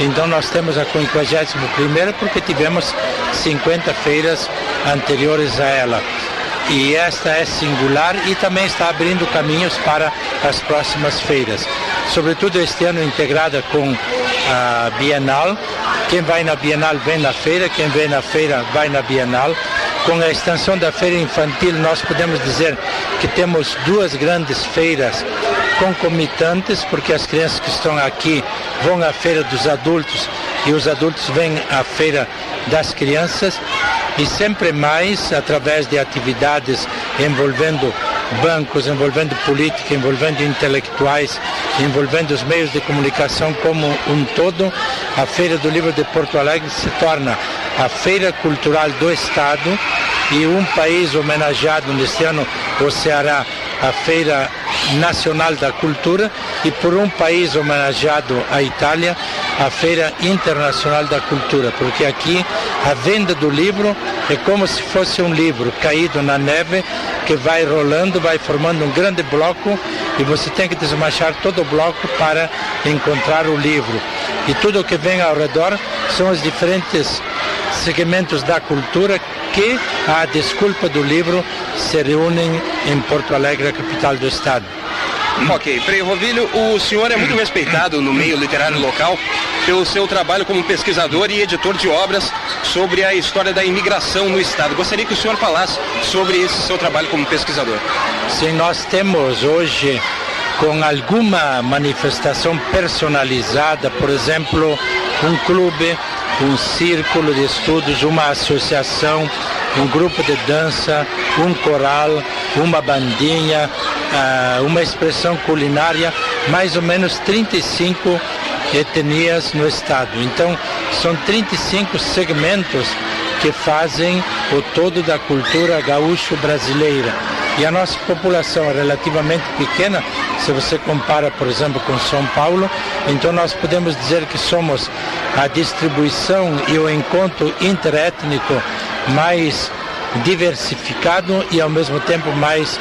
Então nós temos a 51 porque tivemos 50 feiras anteriores a ela e esta é singular e também está abrindo caminhos para as próximas feiras. Sobretudo este ano integrada com a Bienal. Quem vai na Bienal vem na feira, quem vem na feira vai na Bienal. Com a extensão da feira infantil, nós podemos dizer que temos duas grandes feiras concomitantes, porque as crianças que estão aqui vão à feira dos adultos e os adultos vêm à feira das crianças e sempre mais através de atividades envolvendo bancos, envolvendo política, envolvendo intelectuais, envolvendo os meios de comunicação como um todo, a Feira do Livro de Porto Alegre se torna a feira cultural do Estado e um país homenageado neste ano, o Ceará, a Feira Nacional da Cultura e por um país homenageado, a Itália, a Feira Internacional da Cultura, porque aqui a venda do livro é como se fosse um livro caído na neve que vai rolando, vai formando um grande bloco e você tem que desmanchar todo o bloco para encontrar o livro. E tudo que vem ao redor são os diferentes segmentos da cultura que, a desculpa do livro, se reúnem em Porto Alegre, a capital do estado. Ok, Frei Rovilho, o senhor é muito respeitado no meio literário local pelo seu trabalho como pesquisador e editor de obras sobre a história da imigração no estado. Gostaria que o senhor falasse sobre esse seu trabalho como pesquisador. Sim, nós temos hoje com alguma manifestação personalizada, por exemplo, um clube, um círculo de estudos, uma associação, um grupo de dança, um coral, uma bandinha, ah, uma expressão culinária, mais ou menos 35 etnias no estado. Então, são 35 segmentos que fazem o todo da cultura gaúcho brasileira. E a nossa população é relativamente pequena, se você compara, por exemplo, com São Paulo, então nós podemos dizer que somos a distribuição e o encontro interétnico mais diversificado e ao mesmo tempo mais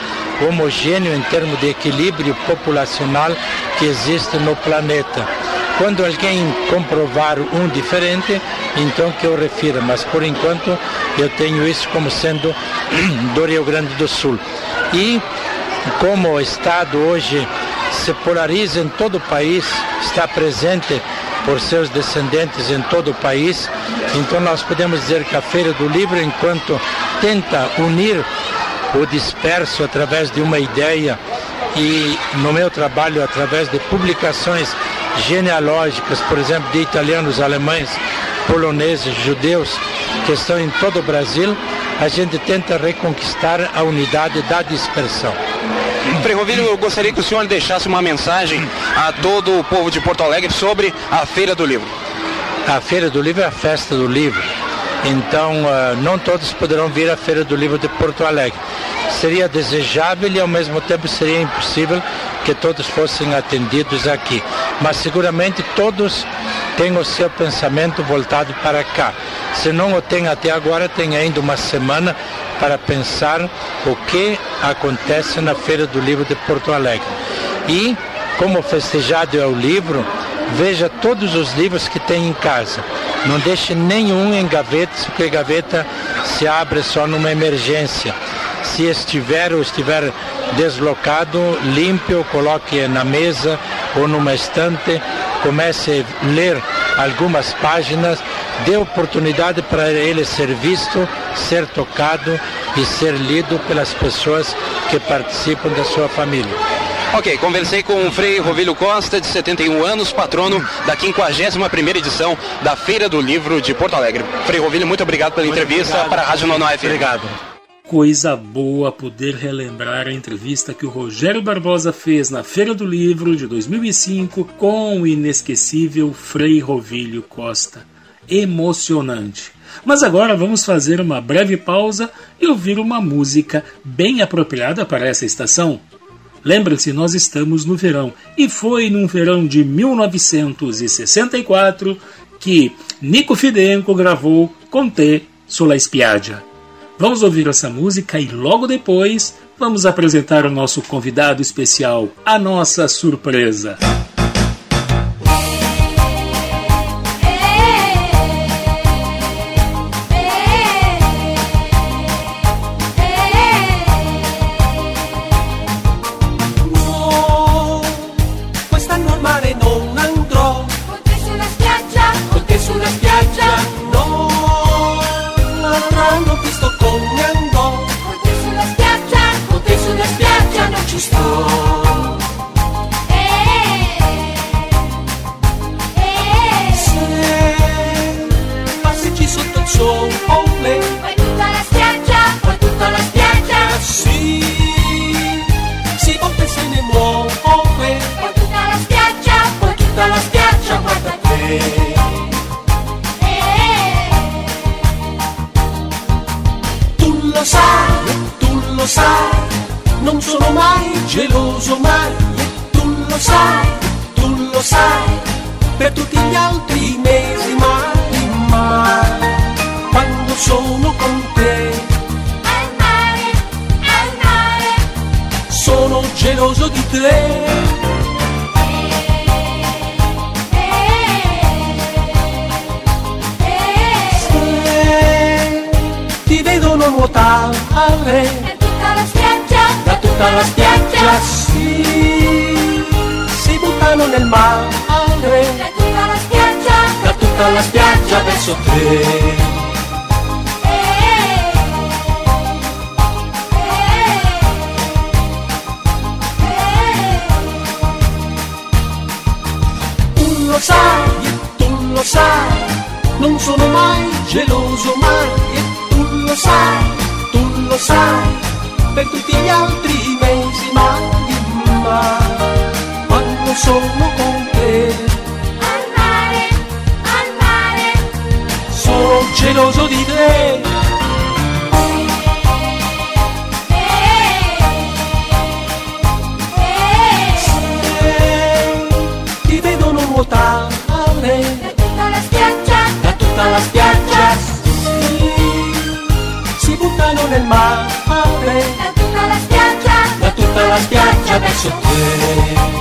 homogêneo em termos de equilíbrio populacional que existe no planeta. Quando alguém comprovar um diferente, então que eu refira, mas por enquanto eu tenho isso como sendo do Rio Grande do Sul. E como o Estado hoje se polariza em todo o país, está presente por seus descendentes em todo o país, então nós podemos dizer que a Feira do Livro, enquanto tenta unir o disperso através de uma ideia e no meu trabalho através de publicações genealógicas, por exemplo, de italianos, alemães, poloneses, judeus, que estão em todo o Brasil, a gente tenta reconquistar a unidade da dispersão. Frei Rovilho, eu gostaria que o senhor deixasse uma mensagem a todo o povo de Porto Alegre sobre a Feira do Livro. A Feira do Livro é a festa do livro. Então, uh, não todos poderão vir à Feira do Livro de Porto Alegre. Seria desejável e, ao mesmo tempo, seria impossível que todos fossem atendidos aqui. Mas, seguramente, todos têm o seu pensamento voltado para cá. Se não o tem até agora, tem ainda uma semana para pensar o que acontece na Feira do Livro de Porto Alegre. E como festejado é o livro, veja todos os livros que tem em casa. Não deixe nenhum em gavetas, porque gaveta se abre só numa emergência. Se estiver ou estiver deslocado, limpe-o, coloque na mesa ou numa estante, comece a ler algumas páginas, dê oportunidade para ele ser visto, ser tocado e ser lido pelas pessoas que participam da sua família. Ok, conversei com o Frei Rovílio Costa, de 71 anos, patrono da 51ª edição da Feira do Livro de Porto Alegre. Frei Rovílio, muito obrigado pela entrevista obrigado. para a Rádio Nono FM. Obrigado. Coisa boa poder relembrar a entrevista que o Rogério Barbosa fez na Feira do Livro de 2005 com o inesquecível Frei Rovílio Costa. Emocionante. Mas agora vamos fazer uma breve pausa e ouvir uma música bem apropriada para essa estação. Lembre-se, nós estamos no verão e foi num verão de 1964 que Nico Fidenco gravou Com Te sulla Spiaggia. Vamos ouvir essa música e logo depois vamos apresentar o nosso convidado especial, a nossa surpresa. Da tutta la spiaggia verso te. Tu lo sai, tu lo sai, non sono mai geloso mai, e tu lo sai, tu lo sai, per tutti gli altri mesi mai, mai, quando sono con te, geloso di te. Se ti vedono nuotare da tutta la spiaggia, da tutta la spiaggia, sì, si buttano nel mare da tutta la spiaggia, da tutta la spiaggia verso te.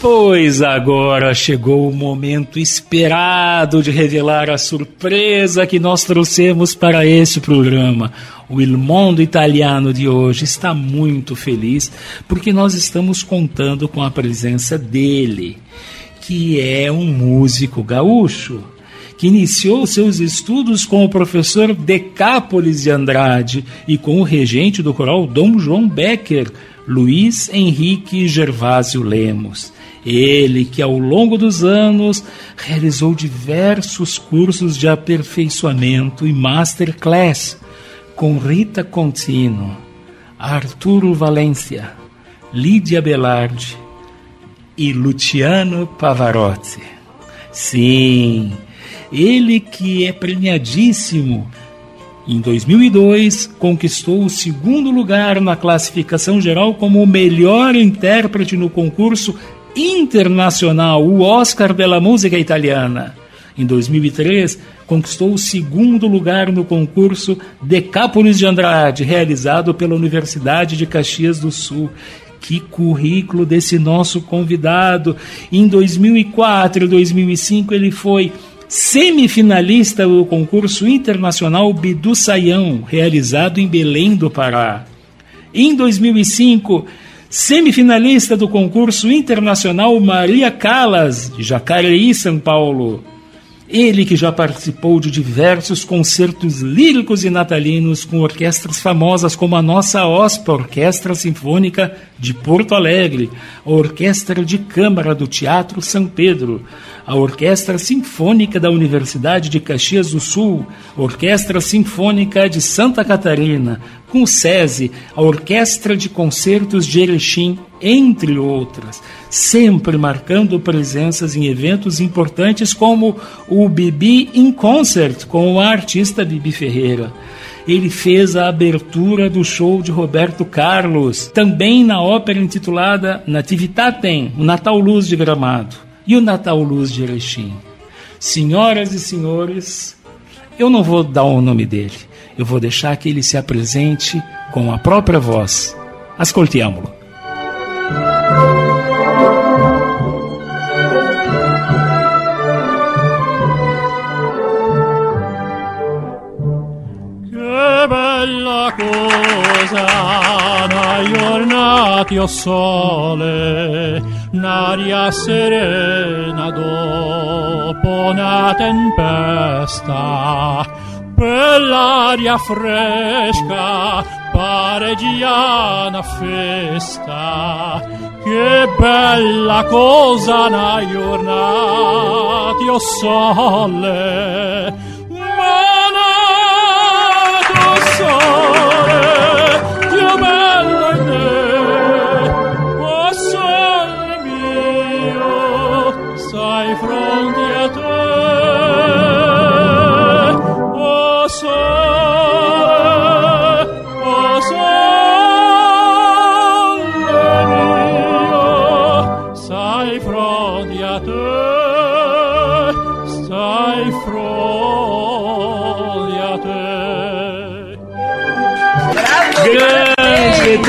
Pois agora chegou o momento esperado de revelar a surpresa que nós trouxemos para este programa. O Il Mondo Italiano de hoje está muito feliz porque nós estamos contando com a presença dele, que é um músico gaúcho que iniciou seus estudos com o professor Decápolis de Andrade e com o regente do coral Dom João Becker, Luiz Henrique Gervásio Lemos. Ele que ao longo dos anos realizou diversos cursos de aperfeiçoamento e masterclass com Rita Contino, Arturo Valência, Lídia Belardi e Luciano Pavarotti. Sim, ele que é premiadíssimo. Em 2002, conquistou o segundo lugar na classificação geral como o melhor intérprete no concurso internacional, o Oscar della Música Italiana. Em 2003, conquistou o segundo lugar no concurso Decápolis de Andrade, realizado pela Universidade de Caxias do Sul. Que currículo desse nosso convidado! Em 2004 e 2005, ele foi semifinalista do concurso internacional Bidu Saião, realizado em Belém do Pará. Em 2005, semifinalista do concurso internacional Maria Callas, de Jacareí, São Paulo. Ele que já participou de diversos concertos líricos e natalinos com orquestras famosas como a nossa OSPA, Orquestra Sinfônica de Porto Alegre, a Orquestra de Câmara do Teatro São Pedro, a Orquestra Sinfônica da Universidade de Caxias do Sul, Orquestra Sinfônica de Santa Catarina, com SESI, a Orquestra de Concertos de Erechim, entre outras, sempre marcando presenças em eventos importantes como o Bibi in Concert com a artista Bibi Ferreira. Ele fez a abertura do show de Roberto Carlos, também na ópera intitulada Nativitatem, o Natal Luz de Gramado e o Natal Luz de Erechim. Senhoras e senhores, eu não vou dar o nome dele, eu vou deixar que ele se apresente com a própria voz. Ascoltiamolo. Bella cosa, una giornata o sole, un'aria serena dopo una tempesta, per l'aria fresca pare già una festa, che bella cosa una giornata o sole,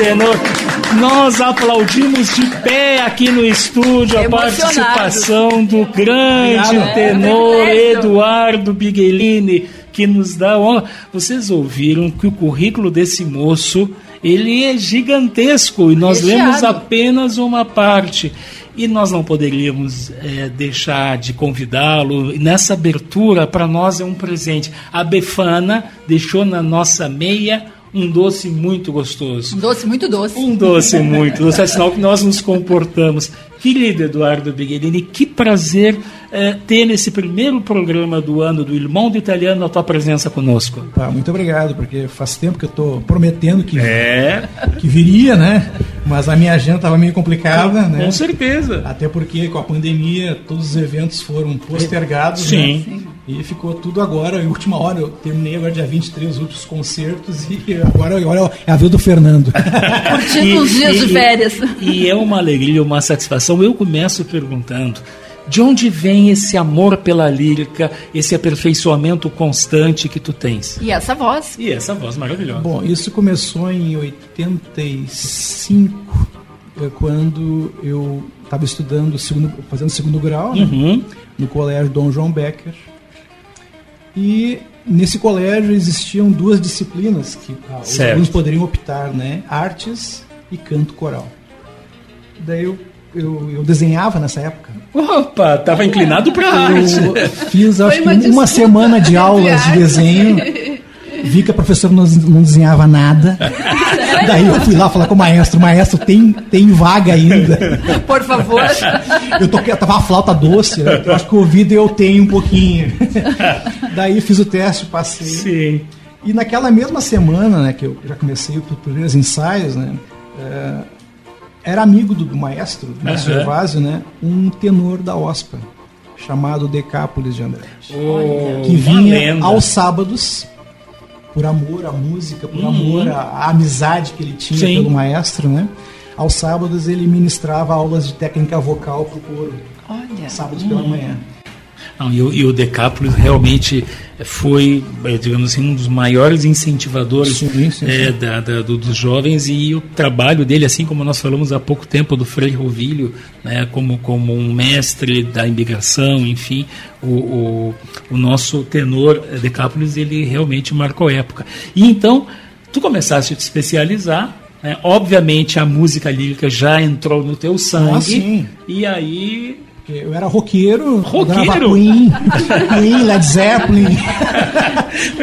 tenor. Nós aplaudimos de pé aqui no estúdio a participação do grande Obrigado. tenor É, Eduardo Biguelini, que nos dá honra. Vocês ouviram que o currículo desse moço ele é gigantesco e nós Recheado. lemos apenas uma parte. E nós não poderíamos eh, deixar de convidá-lo. Nessa abertura, para nós é um presente. A Befana deixou na nossa meia um doce muito gostoso. Um doce muito doce. Um doce muito doce, é sinal que nós nos comportamos. Querido Eduardo Biguerini, que prazer eh, ter nesse primeiro programa do ano do Irmão do Italiano a tua presença conosco. Pá, muito obrigado, porque faz tempo que eu estou prometendo que, É. que viria, né? Mas a minha agenda estava meio complicada, né? Com certeza. Até porque com a pandemia todos os eventos foram postergados, Sim. né? E ficou tudo agora, em última hora. Eu terminei agora dia 23 os últimos concertos e agora, agora é a vez do Fernando. Curtindo uns dias de férias. E é uma alegria, uma satisfação. Eu começo perguntando. De onde vem esse amor pela lírica, esse aperfeiçoamento constante que tu tens? E essa voz? E essa voz maravilhosa. Bom, isso começou em 85, é, quando eu estava estudando, segundo, fazendo segundo grau, né, Uhum. no colégio Dom João Becker. E nesse colégio existiam duas disciplinas que ah, os Certo. alunos poderiam optar, né? Artes e canto coral. Daí eu, eu, eu desenhava nessa época. Opa, estava inclinado para arte. Eu fiz acho que uma semana de aulas de desenho. Vi que a professora não, não desenhava nada. Daí eu fui lá falar com o maestro, maestro, tem, tem vaga ainda. Por favor. Eu toquei, tava uma flauta doce, né? eu acho que o ouvido eu tenho um pouquinho. Daí fiz o teste, passei. Sim. E naquela mesma semana, né, que eu já comecei os primeiros ensaios, né, é, era amigo do, do maestro, do maestro. Gervásio, né, um tenor da OSPA, chamado Decápolis de Andrade. Oh, que vinha aos sábados por amor à música, por Uhum. amor à, à amizade que ele tinha Sim. pelo maestro, né? aos sábados ele ministrava aulas de técnica vocal para o coro. Olha. Sábados pela manhã. Não, e, o, e o Decápolis realmente foi, eh, digamos assim, um dos maiores incentivadores Sim, sim, eh, sim. da- da- do- dos jovens e o trabalho dele, assim como nós falamos há pouco tempo do Frei Rovilho, né, como, como um mestre da imigração, enfim, o, o, o nosso tenor eh, Decápolis, ele realmente marcou época. E então, tu começaste a te especializar, né, obviamente a música lírica já entrou no teu sangue, Ah, e aí Eu era roqueiro, Roqueiro? Queen, Queen, Led Zeppelin.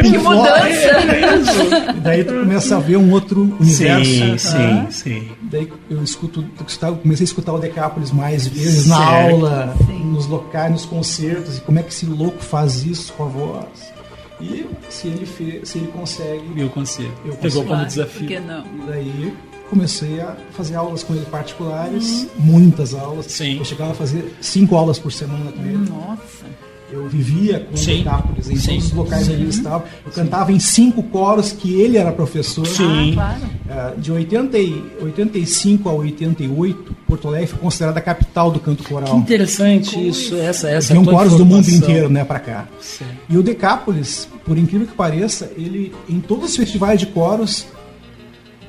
Que mudança! E daí tu começa a ver um outro universo. Sim, Ah. sim, sim. Daí eu escuto, eu comecei a escutar o Decápolis mais vezes na Certo. aula, nos locais, nos concertos, e como é que esse louco faz isso com a voz. E se ele, fe- se ele consegue. Eu consigo. Eu Pegou consigo. como desafio. Por que não? E daí comecei a fazer aulas com ele particulares, muitas aulas. Sim. Eu chegava a fazer cinco aulas por semana com ele. Nossa. Eu vivia com Sim. o Decápolis em Sim. todos os locais Sim. onde ele estava. Eu cantava em cinco coros que ele era professor. Sim. Claro. Ah, de 80 e, 85 a 88, Porto Alegre foi considerada a capital do canto Que coral. interessante isso, essa essa Vinham tua coros do mundo inteiro, né, para cá. Sim. E o Decápolis, por incrível que pareça, ele em todos os festivais de coros,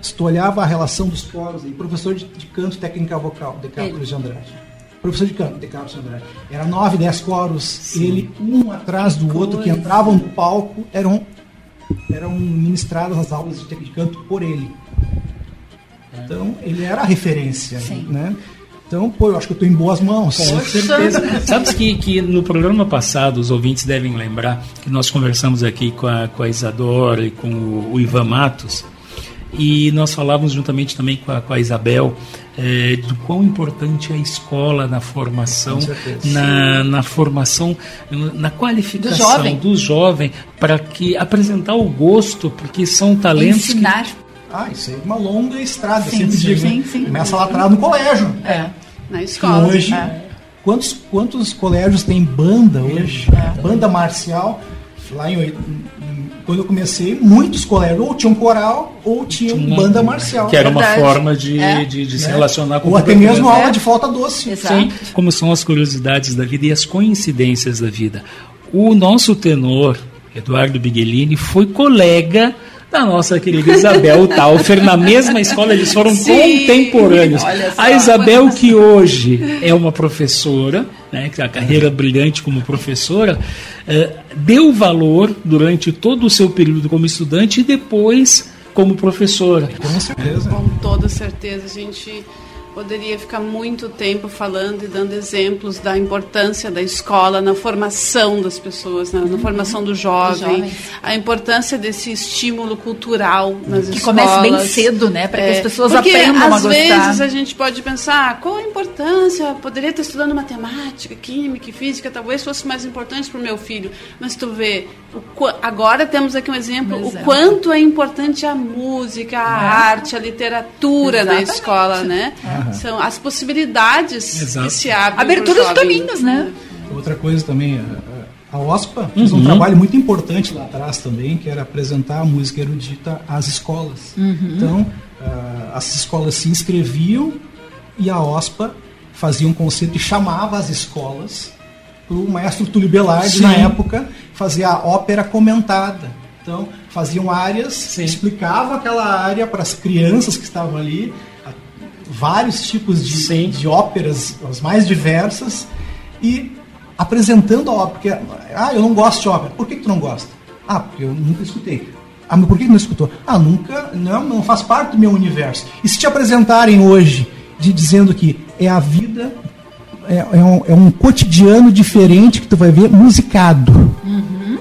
se tu olhava a relação dos coros, e professor de, de canto técnica vocal, Decápolis de Andrade. Professor de canto, Decápolis de Andrade. Era nove, dez coros, ele um atrás do outro, que entravam no palco, eram, eram ministradas as aulas de técnica de canto por ele. Então, ele era a referência, Sim. né? Então, pô, eu acho que eu estou em boas mãos. Com certeza. Sabes que, que no programa passado, os ouvintes devem lembrar que nós conversamos aqui com a, com a Isadora e com o, o Ivan Matos, e nós falávamos juntamente também com a, com a Isabel eh, do quão importante é a escola na formação, na, na formação, na qualificação Do jovem. do jovem, para que apresentar o gosto, porque são talentos que Ensinar. Ah, isso aí é uma longa estrada, Sim, sempre sim, digo. sim, né? sim. Começa lá atrás no colégio. É. Na Que escola. hoje, É. quantos, quantos colégios tem banda hoje? É. Banda marcial. Lá em- quando eu comecei, muitos colégios ou tinham coral ou tinham Uma- banda marcial. que era uma Verdade. forma de, É. de, de se Né? relacionar com Ou o até mesmo mesmo. aula de flauta doce. Exato. Sim, como são as curiosidades da vida e as coincidências da vida. O nosso tenor, Eduardo Biguelini, foi colega da nossa querida Isabel Taufer, na mesma escola, eles foram Sim, contemporâneos. olha só. A Isabel, que hoje é uma professora, né, que a carreira brilhante como professora, eh, deu valor durante todo o seu período como estudante e depois como professora. Com certeza. Com toda certeza, a gente poderia ficar muito tempo falando e dando exemplos da importância da escola na formação das pessoas, na, na formação do jovem, a importância desse estímulo cultural nas Que escolas. comece bem cedo, né? Para que É, as pessoas porque aprendam a às gostar. vezes a gente pode pensar qual a importância, poderia estar estudando matemática, química e física, talvez fosse mais importante para o meu filho. Mas tu vê, o agora temos aqui um exemplo, Um o exemplo. quanto é importante a música, a arte, a literatura na Exatamente. escola, né? São as possibilidades Exato. que se abrem. Abertura jovem. caminhos, né? Outra coisa também, a, a OSPA fez um trabalho muito importante lá atrás também, que era apresentar a música erudita às escolas. Então, ah, as escolas se inscreviam e a OSPA fazia um concerto e chamava as escolas para o maestro Túlio Belardi, Sim. na época, fazer a ópera comentada. Então, faziam áreas, explicavam aquela área para as crianças que estavam ali, vários tipos de, Sim. de óperas, as mais diversas, e apresentando a ópera. Porque, ah, eu não gosto de ópera. Por que, que tu não gosta? Ah, porque eu nunca escutei. Ah, mas por que que não escutou? Ah, nunca, não, não faz parte do meu universo. E se te apresentarem hoje, de, dizendo que é a vida, é, é um, é um cotidiano diferente que tu vai ver musicado,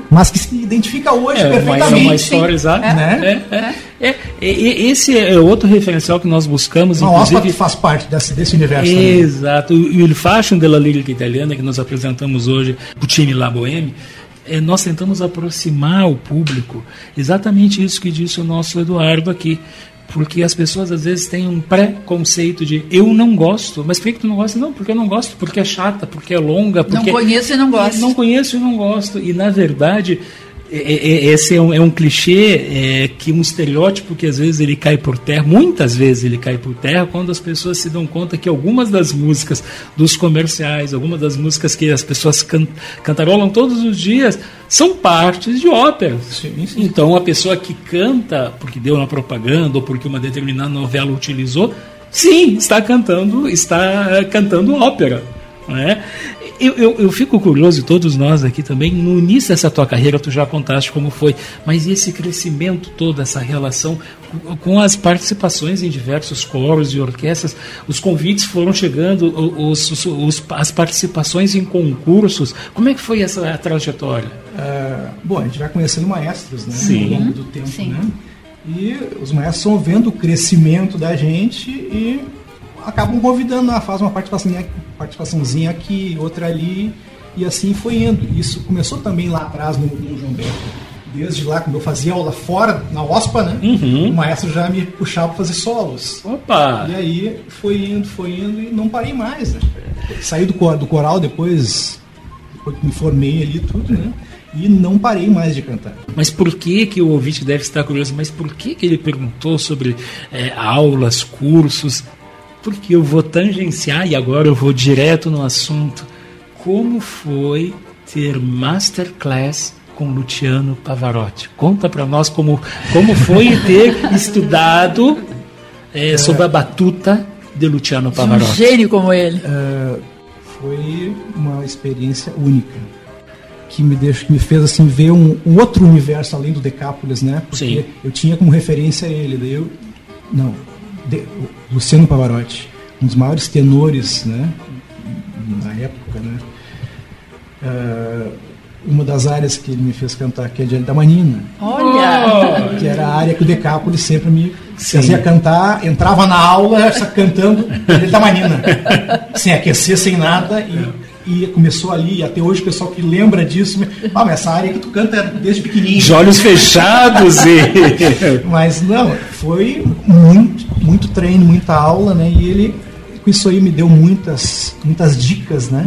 mas que se identifica hoje É uma, é perfeitamente. uma história exata. Né? É, é. É, e- e- esse é outro referencial que nós buscamos, A OSPA inclusive. faz parte desse, desse universo. também. Exato. E o Fashion della Lírica Italiana, que nós apresentamos hoje, o time La Boheme, eh, nós tentamos aproximar o público exatamente isso que disse o nosso Eduardo aqui. Porque as pessoas às vezes têm um preconceito de eu não gosto, mas por que, que tu não gosta? Não, porque eu não gosto, porque é chata, porque é longa, Não porque conheço e não gosto. não conheço e não gosto. E na verdade, esse é um, é um clichê é, que um estereótipo que às vezes ele cai por terra, muitas vezes ele cai por terra quando as pessoas se dão conta que algumas das músicas dos comerciais, algumas das músicas que as pessoas can, cantarolam todos os dias são partes de óperas. Sim, sim. Então a pessoa que canta porque deu na propaganda ou porque uma determinada novela utilizou, sim, está cantando, está cantando ópera. Não é? Eu, eu, eu, fico curioso, e todos nós aqui também, no início dessa tua carreira, tu já contaste como foi, mas esse crescimento todo, essa relação com, com as participações em diversos coros e orquestras, os convites foram chegando, os, os, os, as participações em concursos, como é que foi essa trajetória? Uh, bom, a gente vai conhecendo maestros né, Sim. ao longo do tempo, Sim. né? E os maestros vão vendo o crescimento da gente e acabam convidando, ah, faz uma participaçãozinha, participaçãozinha aqui, outra ali, e assim foi indo. Isso começou também lá atrás no, no João Beto. Desde lá, quando eu fazia aula fora, na OSPA, né? Uhum. O maestro já me puxava para fazer solos. Opa! E aí foi indo, foi indo e não parei mais, né? Saí do, do coral depois, depois que me formei ali tudo, né? E não parei mais de cantar. Mas por que que o ouvinte deve estar curioso? Mas por que que ele perguntou sobre eh, aulas, cursos? Porque eu vou tangenciar e agora eu vou direto no assunto. Como foi ter masterclass com Luciano Pavarotti? Conta para nós como, como foi ter estudado eh, sob a batuta de Luciano Um Pavarotti. gênio como ele. É, foi uma experiência única que me deixa, que me fez assim ver um, um outro universo além do Decápolis, né? Porque Sim. eu tinha como referência ele, daí eu não, de- Luciano Pavarotti, um dos maiores tenores, né? Na época, né? É, uma das áreas que ele me fez cantar, que é de da Manina, Olha! que era a área que o Decápolis sempre me Sim. fazia cantar, entrava na aula cantando ele da Manina, sem aquecer, sem nada, e, e começou ali, e até hoje o pessoal que lembra disso, me- ah, mas essa área que tu canta é desde pequenininho. De olhos fechados e. Mas não, foi muito, muito treino, muita aula, né? E ele, com isso aí, me deu muitas, muitas dicas, né?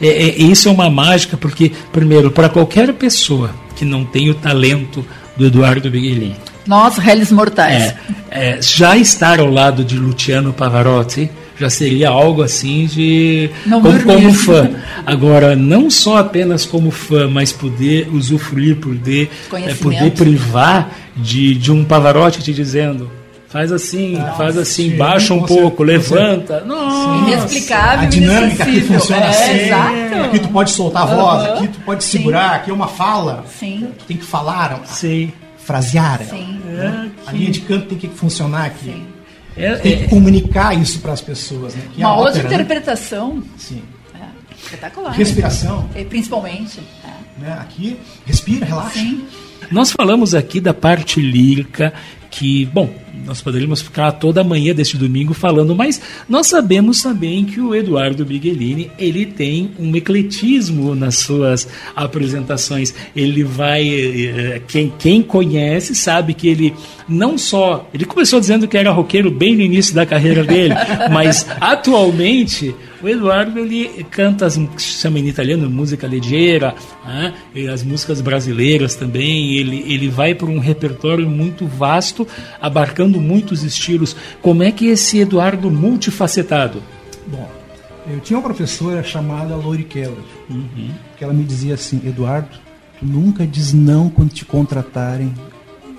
É, é, isso é uma mágica, porque, primeiro, para qualquer pessoa que não tem o talento do Eduardo Biguelin, Nós, réis mortais. é, é, já estar ao lado de Luciano Pavarotti já seria algo assim de Não como, como fã. Agora, não só apenas como fã, mas poder usufruir, poder, é, poder privar de, de um Pavarotti te dizendo faz assim, faz assim, sim, baixa um pouco, levanta. Nossa. Inexplicável, A dinâmica aqui funciona É, assim. exato. Aqui tu pode soltar a voz, Aham. aqui tu pode segurar, aqui é uma fala. Sim. Tu tem que falar, Sim. frasear. Sim. né? A linha de canto tem que funcionar aqui. É, Tem que é, comunicar isso para as pessoas. Né? Que é Uma a outra ópera, né? interpretação. Sim. É, espetacular. Respiração. E principalmente. é. Né? Aqui, respira, relaxa. Nós falamos aqui da parte lírica que, bom, nós poderíamos ficar toda a manhã deste domingo falando, mas nós sabemos também que o Eduardo Biguellini, ele tem um ecletismo nas suas apresentações. Ele vai, eh, quem, quem conhece sabe que ele não só, ele começou dizendo que era roqueiro bem no início da carreira dele, mas atualmente o Eduardo ele canta as que se chama em italiano música leggera, né? as músicas brasileiras também. Ele, ele vai por um repertório muito vasto, abarcando muitos estilos. Como é que esse Eduardo multifacetado? Bom, eu tinha uma professora chamada Lori Keller, que ela me dizia assim, Eduardo, tu nunca diz não quando te contratarem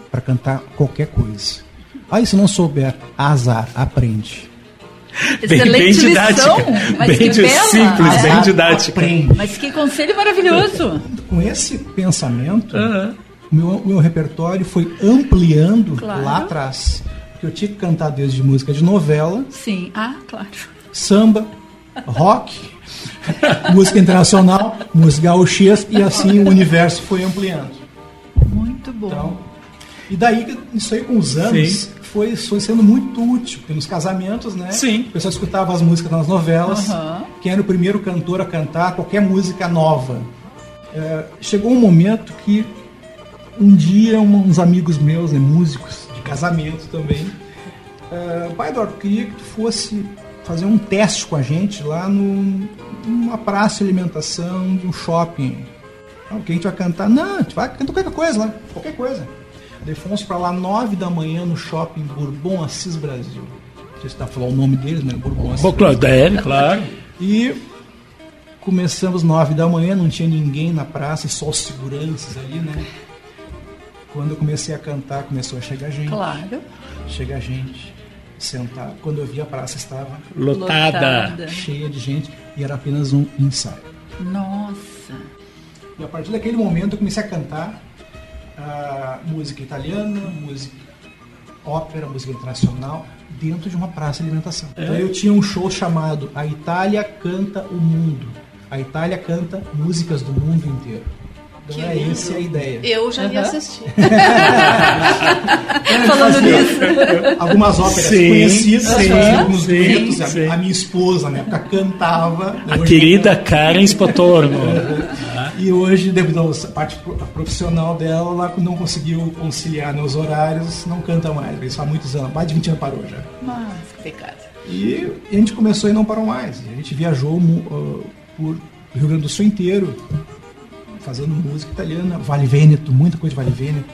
para cantar qualquer coisa. Aí se não souber, azar, aprende. Bem- bem Excelente didática. lição. Mas Bem simples, bem É. didática. Aprende. Mas que conselho maravilhoso. Com esse pensamento, o meu, meu repertório foi ampliando Claro. lá atrás. Porque eu tinha que cantar desde música de novela, Sim. Ah, claro. samba, rock, música internacional, música gauchês e assim o universo foi ampliando. Muito bom. Então, e daí, isso aí com os anos, Sim. Foi, foi sendo muito útil. Porque nos casamentos, né? Sim. O pessoal escutava as músicas nas novelas. Aham. Quem era o primeiro cantor a cantar qualquer música nova. É, chegou um momento que um dia um- uns amigos meus, né, músicos de casamento também, é, pai Eduardo, queria que tu fosse fazer um teste com a gente lá no, numa praça de alimentação de um shopping. Ah, o que a gente vai cantar? Não, a gente vai cantar qualquer coisa lá, qualquer coisa. Daí fomos pra lá nove da manhã no shopping Bourbon Assis Brasil. Não sei se dá pra falar o nome deles, né? Bourbon Assis Bom, claro, claro. E começamos nove da manhã, não tinha ninguém na praça, só os seguranças ali, né? Quando eu comecei a cantar, começou a chegar gente. Claro. Chega gente, sentar. Quando eu vi a praça estava Lotada. Lotada. cheia de gente e era apenas um ensaio. Nossa. E a partir daquele momento eu comecei a cantar ah, música italiana, música ópera, música internacional, dentro de uma praça de alimentação. É. Daí eu tinha um show chamado A Itália Canta o Mundo. A Itália canta músicas do mundo inteiro. Então Que é lindo. essa a ideia. Eu já ia Aham. assistir. Falando nisso. Algumas óperas Sim, conhecidas, sim, alguns sim, duetos. A- sim. A, minha esposa, na época, cantava. A Hoje- querida Karen Spotorno. E hoje, devido à parte pro- profissional dela, ela não conseguiu conciliar nos horários, não canta mais. Isso há muitos anos, mais de 20 anos parou já. Mas, que pecado. E a gente começou e não parou mais. A gente viajou ah, por Rio Grande do Sul inteiro, fazendo música italiana, Vale Vêneto, muita coisa de Vale Vêneto.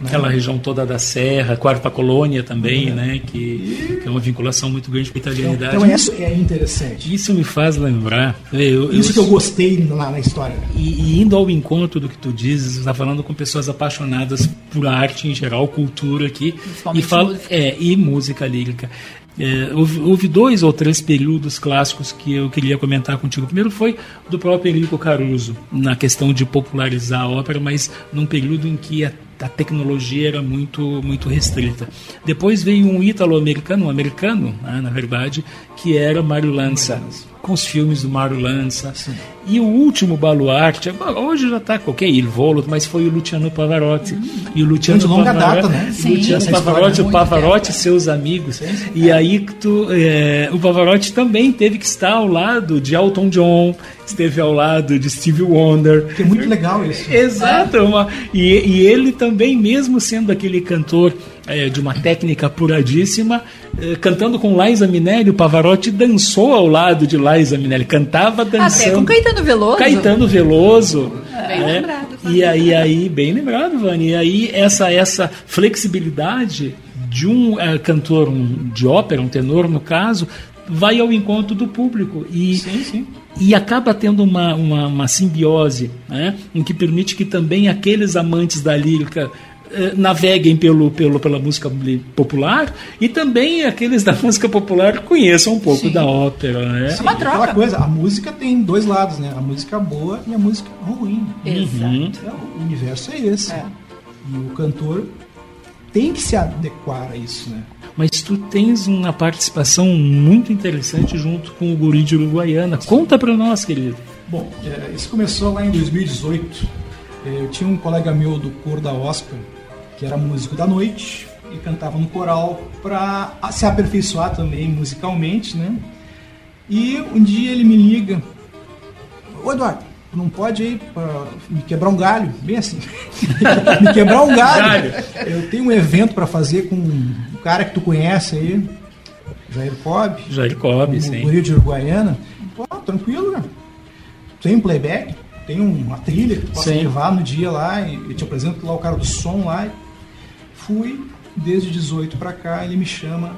né? Aquela região toda da Serra, Quarta Colônia também, né? Que, que é uma vinculação muito grande com a italianidade. Então isso é interessante. Isso me faz lembrar. eu- Isso eu- que eu gostei lá na história. E, e indo ao encontro do que tu dizes, está falando com pessoas apaixonadas por arte em geral, cultura aqui, e, música. é, e música lírica. É, houve, houve dois ou três períodos clássicos que eu queria comentar contigo. O primeiro foi do próprio Enrico Caruso, na questão de popularizar a ópera, mas num período em que a, a tecnologia era muito, muito restrita. Depois veio um ítalo-americano, um americano, né, na verdade, que era Mário Lanza, com os filmes do Mário Lanza. E o último baluarte, hoje já está qualquer Il Volo, mas foi o Luciano Pavarotti. E o Luciano De longa Pavarotti, data, né? o Sim. Luciano Pavarotti, o Pavarotti e seus amigos. E aí que tu, é, o Pavarotti também teve que estar ao lado de Elton John, esteve ao lado de Stevie Wonder. Que é muito legal isso. Exato. uma- e, e ele também, mesmo sendo aquele cantor é, de uma técnica apuradíssima, é, cantando com Liza Minelli, o Pavarotti dançou ao lado de Liza Minelli, cantava dançando. Até com Caetano Veloso. Caetano Veloso. Bem né? lembrado, E aí, aí, bem lembrado, Vani. E aí, essa, essa flexibilidade de um eh, cantor um, de ópera, um tenor no caso, vai ao encontro do público. E, Sim, sim. E acaba tendo uma, uma, uma simbiose, né? em que permite que também aqueles amantes da lírica eh, naveguem pelo, pelo, pela música popular e também aqueles da música popular conheçam um pouco da ópera. Né? Sim, Aquela coisa, a música tem dois lados, né? A música boa e a música ruim. Exato. Então, o universo é esse. E o cantor tem que se adequar a isso, né? Mas tu tens uma participação muito interessante junto com o Guri de Uruguaiana. Conta pra nós, querido. Bom, é, isso começou lá em 2018. É, Eu tinha um colega meu do coro da Oscar, que era músico da noite e cantava no coral para se aperfeiçoar também musicalmente, né? E um dia ele me liga: Ô Eduardo, não pode ir pra me quebrar um galho? Bem assim, me quebrar um galho. Eu tenho um evento para fazer com um cara que tu conhece aí, Jair Cobb. Jair Cobb, sim. guri de Uruguaiana. Pô, tranquilo, né? Tem um playback, tem uma trilha que tu possa Sim. levar no dia lá e eu te apresento lá o cara do som lá. Fui desde 18 para cá, ele me chama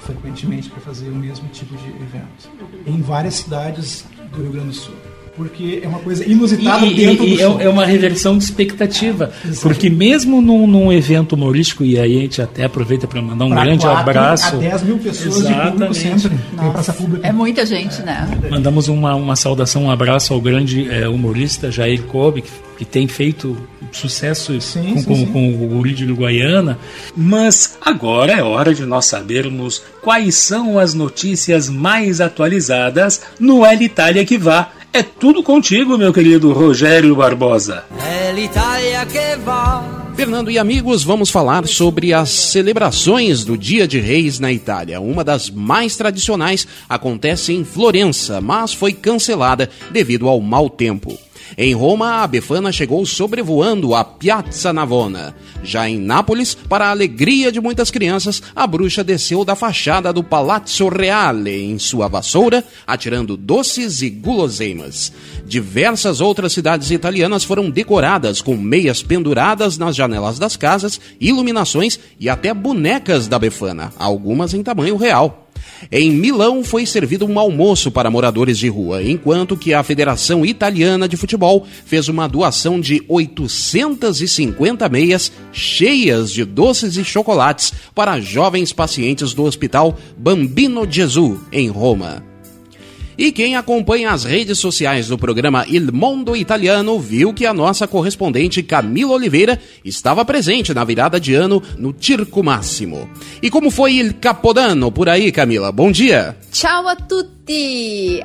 frequentemente para fazer o mesmo tipo de evento em várias cidades do Rio Grande do Sul. Porque é uma coisa inusitada E, dentro e- do e show. é, é uma reversão de expectativa. porque mesmo num, num evento humorístico, e aí a gente até aproveita para mandar um Pra grande quatro abraço. a 10 mil pessoas de público Exatamente. sempre. Tem praça pública. É muita gente, né? Mandamos uma, uma saudação, um abraço ao grande eh, humorista Jair Cobb, que, que tem feito sucesso com, sim, com, sim. com o Guri de Uruguaiana. Mas agora é hora de nós sabermos quais são as notícias mais atualizadas no El Itália que vá. É tudo contigo, meu querido Rogério Barbosa. L'Italia va. Fernando e amigos, vamos falar sobre as celebrações do Dia de Reis na Itália. Uma das mais tradicionais acontece em Florença, mas foi cancelada devido ao mau tempo. Em Roma, a Befana chegou sobrevoando a Piazza Navona. Já em Nápoles, para a alegria de muitas crianças, a bruxa desceu da fachada do Palazzo Reale em sua vassoura, atirando doces e guloseimas. Diversas outras cidades italianas foram decoradas com meias penduradas nas janelas das casas, iluminações e até bonecas da Befana, algumas em tamanho real. Em Milão foi servido um almoço para moradores de rua, enquanto que a Federação Italiana de Futebol fez uma doação de 850 meias cheias de doces e chocolates para jovens pacientes do Hospital Bambino Gesù, em Roma. E quem acompanha as redes sociais do programa Il Mondo Italiano viu que a nossa correspondente Camila Oliveira estava presente na virada de ano no Circo Máximo. E como foi il Capodanno por aí, Camila? Bom dia! Ciao a tutti!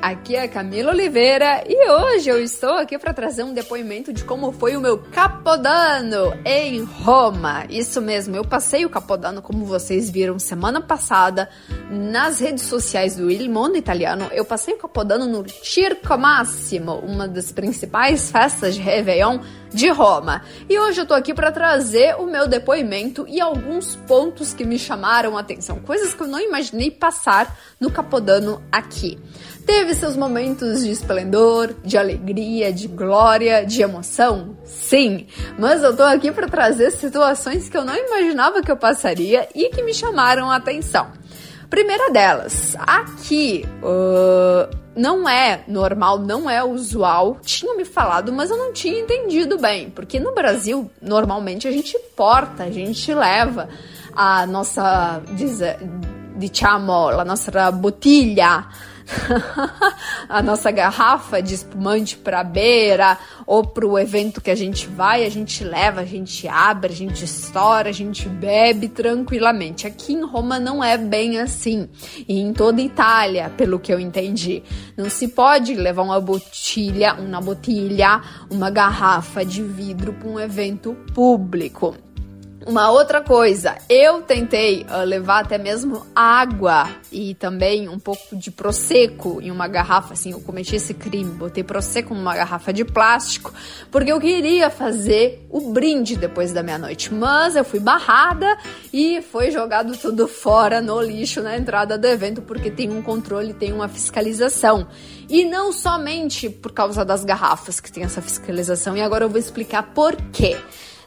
Aqui é Camila Oliveira e hoje eu estou aqui para trazer um depoimento de como foi o meu Capodanno em Roma. Isso mesmo, eu passei o Capodanno, como vocês viram semana passada, nas redes sociais do Il Mondo Italiano. Eu passei o Capodanno no Circo Massimo, uma das principais festas de Réveillon de Roma. E hoje eu tô aqui para trazer o meu depoimento e alguns pontos que me chamaram a atenção, coisas que eu não imaginei passar no Capodano aqui. Teve seus momentos de esplendor, de alegria, de glória, de emoção? Sim, mas eu tô aqui para trazer situações que eu não imaginava que eu passaria e que me chamaram a atenção. Primeira delas, aqui uh, não é normal, não é usual. Tinham me falado, mas eu não tinha entendido bem, porque no Brasil normalmente a gente porta, a gente leva a nossa, diz, diciamo, a nossa botilha a nossa garrafa de espumante para beira ou para o evento que a gente vai, a gente leva, a gente abre, a gente estoura, a gente bebe tranquilamente. Aqui em Roma não é bem assim. E em toda Itália, pelo que eu entendi, não se pode levar uma botilha, uma botilha, uma garrafa de vidro para um evento público. Uma outra coisa, eu tentei uh, levar até mesmo água e também um pouco de prosecco em uma garrafa, assim, eu cometi esse crime, botei prosecco numa garrafa de plástico, porque eu queria fazer o brinde depois da meia-noite, mas eu fui barrada e foi jogado tudo fora no lixo na entrada do evento, porque tem um controle, tem uma fiscalização. E não somente por causa das garrafas que tem essa fiscalização, e agora eu vou explicar por quê.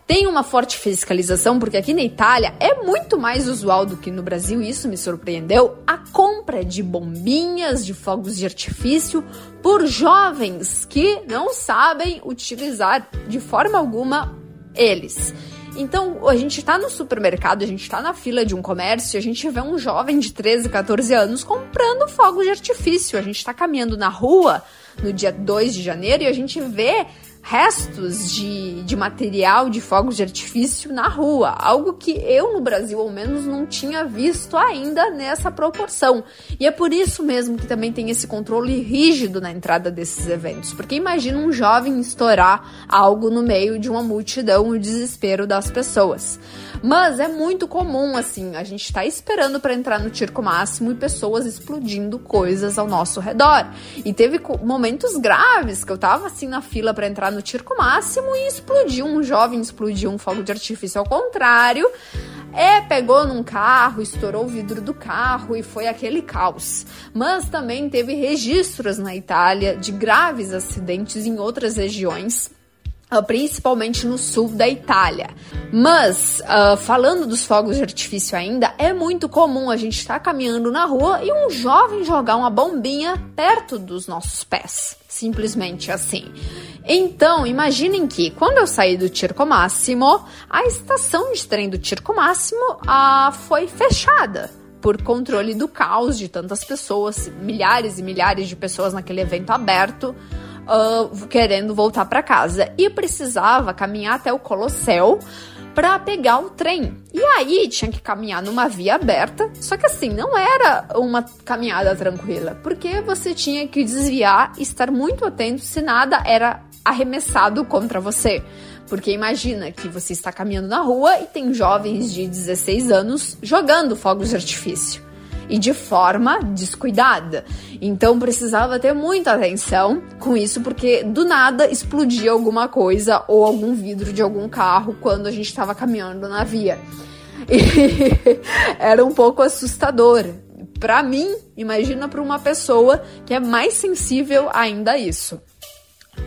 Tem uma forte fiscalização, porque aqui na Itália é muito mais usual do que no Brasil, isso me surpreendeu, a compra de bombinhas de fogos de artifício por jovens que não sabem utilizar de forma alguma eles. Então, a gente tá no supermercado, a gente tá na fila de um comércio, a gente vê um jovem de 13, 14 anos comprando fogos de artifício. A gente tá caminhando na rua no dia 2 de janeiro e a gente vê restos de, de material de fogos de artifício na rua, algo que eu no Brasil ao menos não tinha visto ainda nessa proporção. E é por isso mesmo que também tem esse controle rígido na entrada desses eventos, porque imagina um jovem estourar algo no meio de uma multidão o desespero das pessoas. Mas é muito comum assim, a gente tá esperando para entrar no Circo Máximo e pessoas explodindo coisas ao nosso redor. E teve momentos graves que eu tava assim na fila para entrar no Circo Máximo e explodiu um jovem, explodiu um fogo de artifício ao contrário. É, pegou num carro, estourou o vidro do carro e foi aquele caos. Mas também teve registros na Itália de graves acidentes em outras regiões principalmente no sul da Itália. Mas, uh, falando dos fogos de artifício ainda, é muito comum a gente estar tá caminhando na rua e um jovem jogar uma bombinha perto dos nossos pés. Simplesmente assim. Então, imaginem que quando eu saí do Circo Máximo, a estação de trem do Circo Máximo uh, foi fechada por controle do caos de tantas pessoas, milhares e milhares de pessoas naquele evento aberto uh, querendo voltar para casa e precisava caminhar até o Colosseu para pegar o trem. E aí tinha que caminhar numa via aberta, só que assim, não era uma caminhada tranquila, porque você tinha que desviar e estar muito atento se nada era arremessado contra você. Porque imagina que você está caminhando na rua e tem jovens de 16 anos jogando fogos de artifício. E de forma descuidada. Então precisava ter muita atenção com isso, porque do nada explodia alguma coisa ou algum vidro de algum carro quando a gente estava caminhando na via. E era um pouco assustador. Para mim, imagina para uma pessoa que é mais sensível ainda a isso.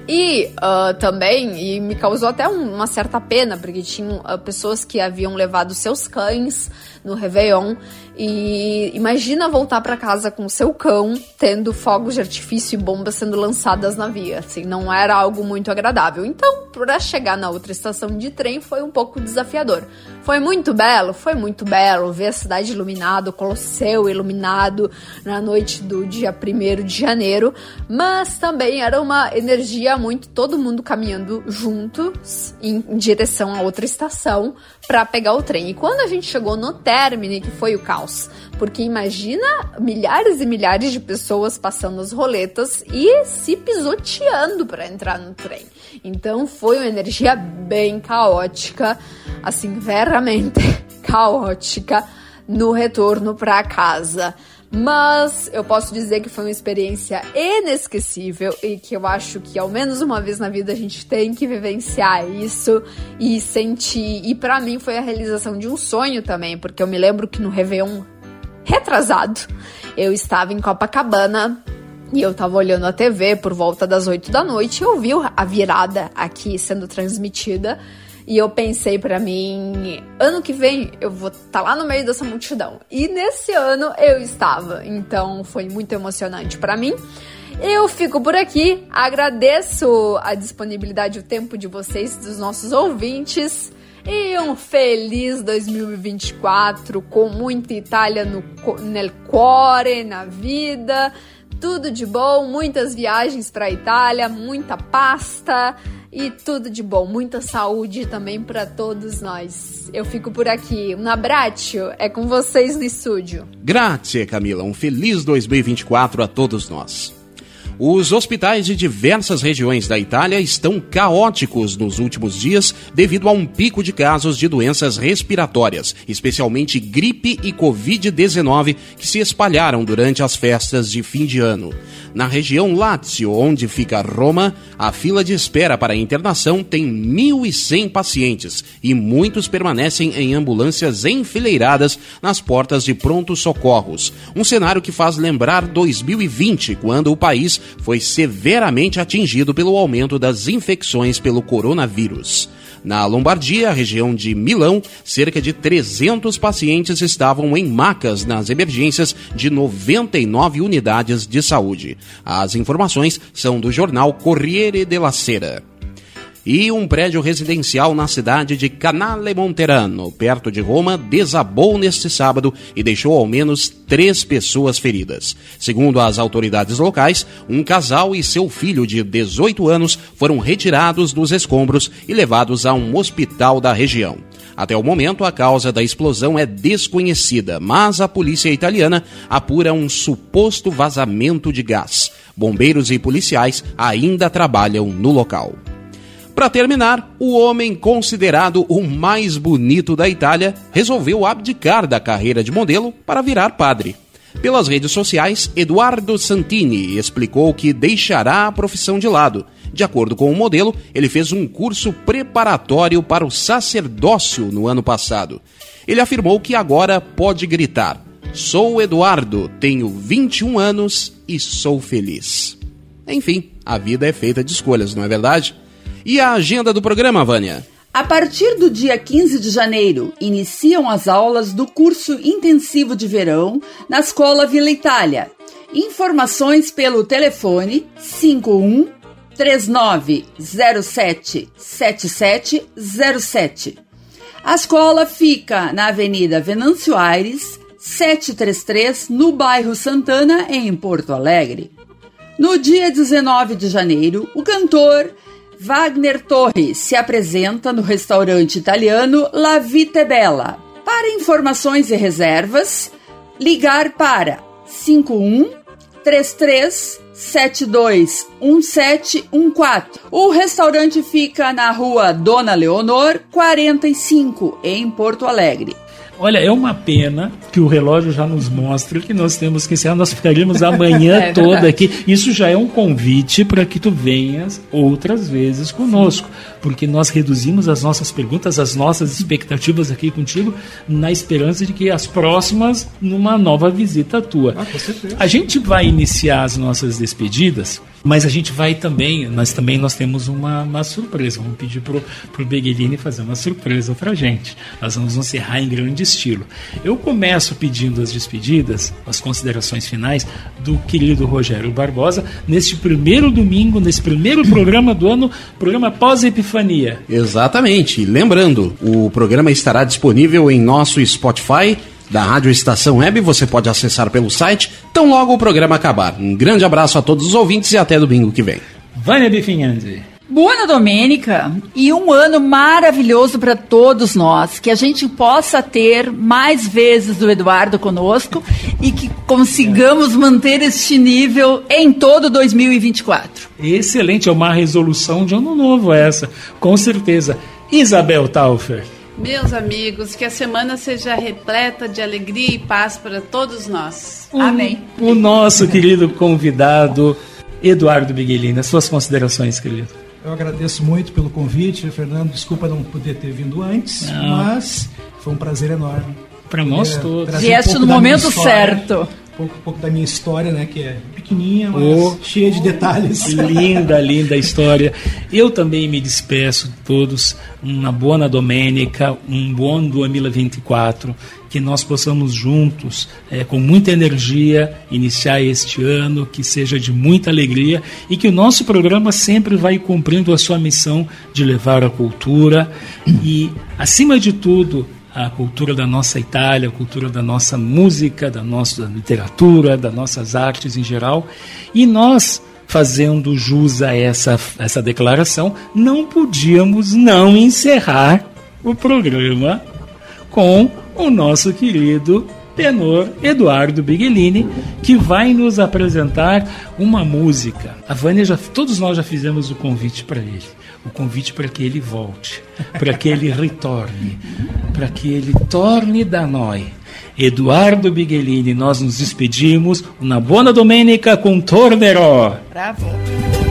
E uh, também, e me causou até um, uma certa pena, porque tinham uh, pessoas que haviam levado seus cães no Réveillon. E imagina voltar para casa com seu cão, tendo fogos de artifício e bombas sendo lançadas na via. Assim, não era algo muito agradável. Então, para chegar na outra estação de trem foi um pouco desafiador. Foi muito belo, foi muito belo ver a cidade iluminada, o Colosseu iluminado na noite do dia 1 de janeiro, mas também era uma energia muito todo mundo caminhando juntos em, em direção a outra estação para pegar o trem. E quando a gente chegou no término, que foi o caos, porque imagina milhares e milhares de pessoas passando as roletas e se pisoteando para entrar no trem. Então foi uma energia bem caótica, assim, veramente caótica no retorno para casa. Mas eu posso dizer que foi uma experiência inesquecível e que eu acho que ao menos uma vez na vida a gente tem que vivenciar isso e sentir. E para mim foi a realização de um sonho também, porque eu me lembro que no Réveillon retrasado eu estava em Copacabana e eu tava olhando a TV por volta das 8 da noite e eu vi a virada aqui sendo transmitida. E eu pensei para mim, ano que vem eu vou estar tá lá no meio dessa multidão. E nesse ano eu estava. Então foi muito emocionante para mim. Eu fico por aqui, agradeço a disponibilidade e o tempo de vocês, dos nossos ouvintes. E um feliz 2024 com muita Itália no nel cuore, na vida. Tudo de bom, muitas viagens para Itália, muita pasta e tudo de bom, muita saúde também para todos nós. Eu fico por aqui. Um abraço, é com vocês no estúdio. Grazie, Camila. Um feliz 2024 a todos nós. Os hospitais de diversas regiões da Itália estão caóticos nos últimos dias devido a um pico de casos de doenças respiratórias, especialmente gripe e Covid-19, que se espalharam durante as festas de fim de ano. Na região Lácio, onde fica Roma, a fila de espera para a internação tem 1.100 pacientes e muitos permanecem em ambulâncias enfileiradas nas portas de prontos socorros. Um cenário que faz lembrar 2020, quando o país foi severamente atingido pelo aumento das infecções pelo coronavírus. Na Lombardia, região de Milão, cerca de 300 pacientes estavam em macas nas emergências de 99 unidades de saúde. As informações são do jornal Corriere della Sera e um prédio residencial na cidade de Canale Monterano, perto de Roma, desabou neste sábado e deixou ao menos três pessoas feridas. Segundo as autoridades locais, um casal e seu filho de 18 anos foram retirados dos escombros e levados a um hospital da região. Até o momento, a causa da explosão é desconhecida, mas a polícia italiana apura um suposto vazamento de gás. Bombeiros e policiais ainda trabalham no local. Para terminar, o homem considerado o mais bonito da Itália resolveu abdicar da carreira de modelo para virar padre. Pelas redes sociais, Eduardo Santini explicou que deixará a profissão de lado. De acordo com o modelo, ele fez um curso preparatório para o sacerdócio no ano passado. Ele afirmou que agora pode gritar: Sou Eduardo, tenho 21 anos e sou feliz. Enfim, a vida é feita de escolhas, não é verdade? E a agenda do programa, Vânia? A partir do dia 15 de janeiro, iniciam as aulas do curso intensivo de verão na Escola Vila Itália. Informações pelo telefone 51 3907 7707. A escola fica na Avenida Venâncio Aires, 733, no bairro Santana, em Porto Alegre. No dia 19 de janeiro, o cantor Wagner Torres se apresenta no restaurante italiano La Vita é Bella. Para informações e reservas, ligar para 51 33 72 1714. O restaurante fica na rua Dona Leonor, 45, em Porto Alegre. Olha, é uma pena que o relógio já nos mostra que nós temos que encerrar. Nós ficaríamos a manhã É toda verdade. aqui. Isso já é um convite para que tu venhas outras vezes conosco. Porque nós reduzimos as nossas perguntas, as nossas expectativas aqui contigo, na esperança de que as próximas, numa nova visita tua. Ah, com certeza. A gente vai iniciar as nossas despedidas, mas a gente vai também, nós também nós temos uma, uma surpresa. Vamos pedir pro, pro Beguelini fazer uma surpresa pra gente. Nós vamos encerrar em grande estilo. Eu começo pedindo as despedidas, as considerações finais do querido Rogério Barbosa, neste primeiro domingo, nesse primeiro programa do ano, programa pós-epifania. Exatamente. Lembrando, o programa estará disponível em nosso Spotify da Rádio Estação Web. Você pode acessar pelo site, tão logo o programa acabar. Um grande abraço a todos os ouvintes e até domingo que vem. Vânia Bifinhandi. Buona Domênica e um ano maravilhoso para todos nós. Que a gente possa ter mais vezes o Eduardo conosco e que consigamos manter este nível em todo 2024. Excelente, é uma resolução de ano novo essa, com certeza. Isabel Taufer. Meus amigos, que a semana seja repleta de alegria e paz para todos nós. Amém. O nosso querido convidado, Eduardo Biguelini, as suas considerações, querido. Eu agradeço muito pelo convite, Fernando. Desculpa não poder ter vindo antes, Não. mas foi um prazer enorme. Para nós todos. Vieste pouco no momento certo. Pouco, pouco da minha história, né? Que é pequenininha, mas Oh. cheia de detalhes. Linda, linda história. Eu também me despeço de todos. Uma boa Domênica, um bom 2024. Que nós possamos juntos, eh, com muita energia, iniciar este ano, que seja de muita alegria e que o nosso programa sempre vai cumprindo a sua missão de levar a cultura e, acima de tudo, a cultura da nossa Itália, a cultura da nossa música, da nossa literatura, das nossas artes em geral. E nós, fazendo jus a essa, essa declaração, não podíamos não encerrar o programa com o nosso querido tenor Eduardo Biguelini, que vai nos apresentar uma música. A Vânia já, todos nós já fizemos o convite para ele, o convite para que ele volte, para que ele retorne, para que ele torne da noi. Eduardo Biguelini, nós nos despedimos. Una buona domenica com Tornerò. Bravo.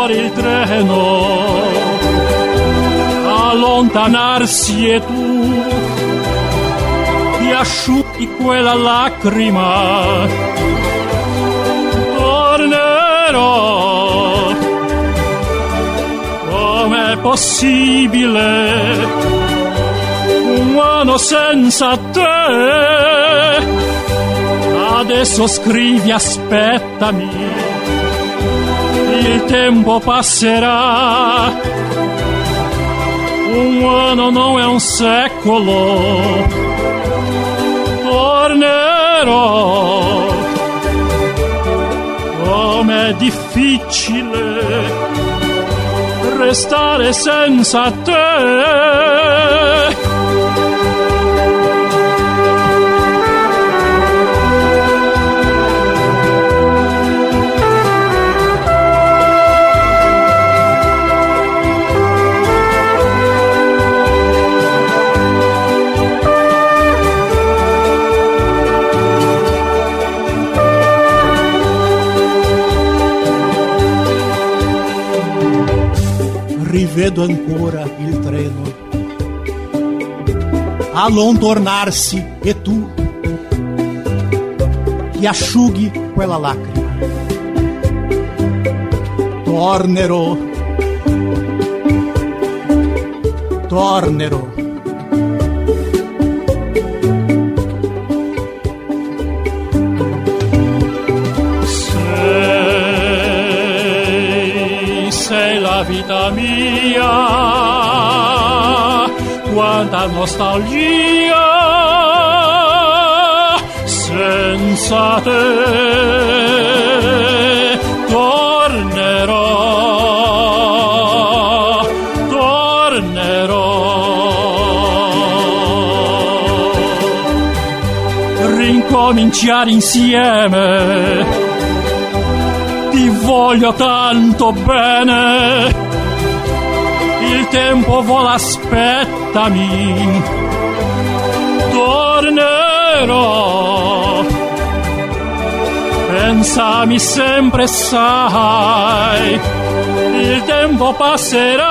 Ancora il treno allontanarsi e tu ti asciughi quella lacrima. Tornerò. Com'è possibile uomo senza te? Adesso scrivi, aspettami, il tempo passerà. Un uomo non è un secolo, tornerò. Com'è difficile restare senza te. Allontanarsi e tu e asciughi quella lacrima. Tornerò. Tornerò. Sei, sei la vita mia, quanta nostalgia, senza te tornerò, tornerò. Rincominciare insieme ti voglio tanto bene. Tempo vola, aspettami. Tornerò. Pensami sempre, sai. Il tempo passerà.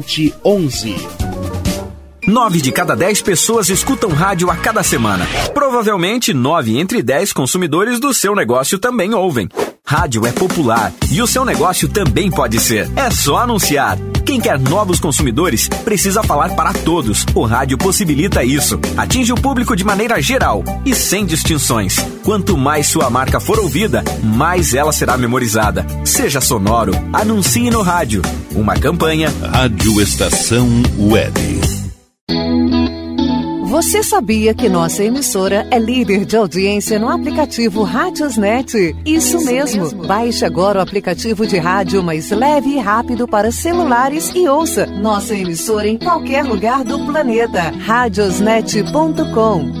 51994002711. Nove de cada dez pessoas escutam rádio a cada semana. Provavelmente, nove entre dez consumidores do seu negócio também ouvem. Rádio é popular e o seu negócio também pode ser. É só anunciar. Quem quer novos consumidores precisa falar para todos. O rádio possibilita isso. Atinge o público de maneira geral e sem distinções. Quanto mais sua marca for ouvida, mais ela será memorizada. Seja sonoro, anuncie no rádio. Uma campanha. Rádio Estação Web. Você sabia que nossa emissora é líder de audiência no aplicativo Rádiosnet? Isso mesmo. Baixe agora o aplicativo de rádio mais leve e rápido para celulares e ouça nossa emissora em qualquer lugar do planeta. Radiosnet.com